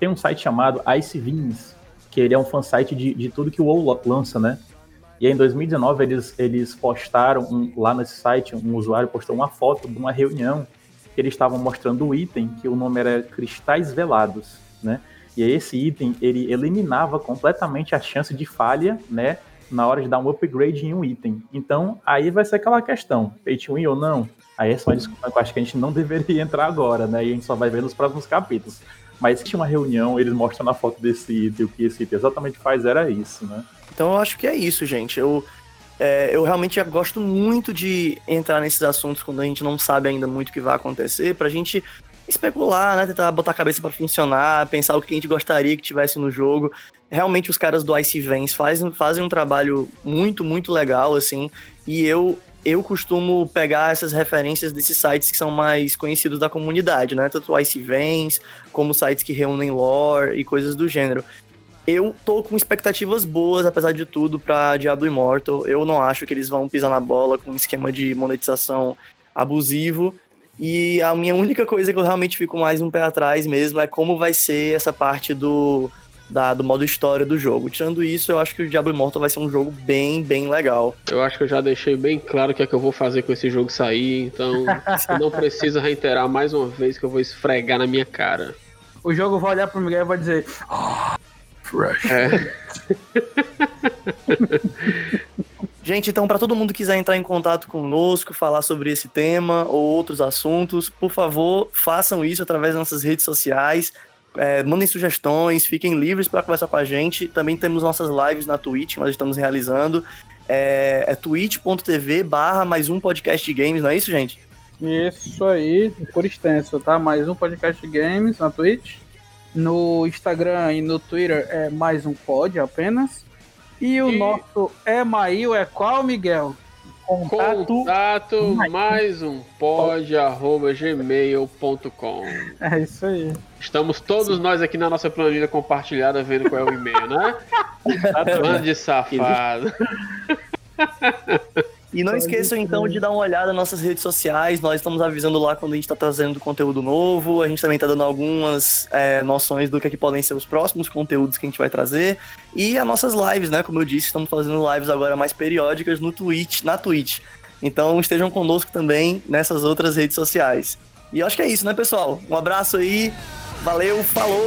tem um site chamado Icevins, que ele é um fansite de, de tudo que o WoW lança, né? E aí, em 2019 eles, eles postaram um, lá nesse site, um usuário postou uma foto de uma reunião que eles estavam mostrando o item, que o nome era Cristais Velados, né? E esse item, ele eliminava completamente a chance de falha, né? Na hora de dar um upgrade em um item. Então, aí vai ser aquela questão, pay to win ou não? Aí é uma discussão que eu acho que a gente não deveria entrar agora, né? E a gente só vai ver nos próximos capítulos. Mas tinha uma reunião, eles mostram na foto desse item, o que esse item exatamente faz era isso, né? Então eu acho que é isso, gente. Eu, é, eu realmente gosto muito de entrar nesses assuntos quando a gente não sabe ainda muito o que vai acontecer, pra gente especular, né? Tentar botar a cabeça para funcionar, pensar o que a gente gostaria que tivesse no jogo. Realmente os caras do Ice Vans fazem, fazem um trabalho muito, muito legal, assim. E eu eu costumo pegar essas referências desses sites que são mais conhecidos da comunidade, né? Tanto Ice Vans, como sites que reúnem lore e coisas do gênero. Eu tô com expectativas boas, apesar de tudo, para Diablo Immortal. Eu não acho que eles vão pisar na bola com um esquema de monetização abusivo. E a minha única coisa que eu realmente fico mais um pé atrás mesmo é como vai ser essa parte do, da, do modo história do jogo. Tirando isso, eu acho que o Diablo Immortal vai ser um jogo bem, bem legal. Eu acho que eu já deixei bem claro o que é que eu vou fazer com esse jogo sair, então não precisa reiterar mais uma vez que eu vou esfregar na minha cara. O jogo vai olhar pro Miguel e vai dizer: oh, Rush. É. Gente, então, para todo mundo que quiser entrar em contato conosco, falar sobre esse tema ou outros assuntos, por favor, façam isso através das nossas redes sociais. É, mandem sugestões, fiquem livres para conversar com a gente. Também temos nossas lives na Twitch, nós estamos realizando. É, é twitch.tv barra mais um podcast games, não é isso, gente? Isso aí, por extenso, tá? Mais um podcast de games na Twitch. No Instagram e no Twitter é mais um pod apenas. E o E- nosso e-mail é qual, Miguel? Contato mais um pod arroba gmail.com. É isso aí. Estamos todos nós aqui na nossa planilha compartilhada vendo qual é o e-mail, né? Bando de safado. E não esqueçam então de dar uma olhada nas nossas redes sociais. Nós estamos avisando lá quando a gente está trazendo conteúdo novo. A gente também está dando algumas é, noções do que, é que podem ser os próximos conteúdos que a gente vai trazer. E as nossas lives, né? Como eu disse, estamos fazendo lives agora mais periódicas no Twitch, na Twitch. Então estejam conosco também nessas outras redes sociais. E acho que é isso, né, pessoal? Um abraço aí. Valeu, falou!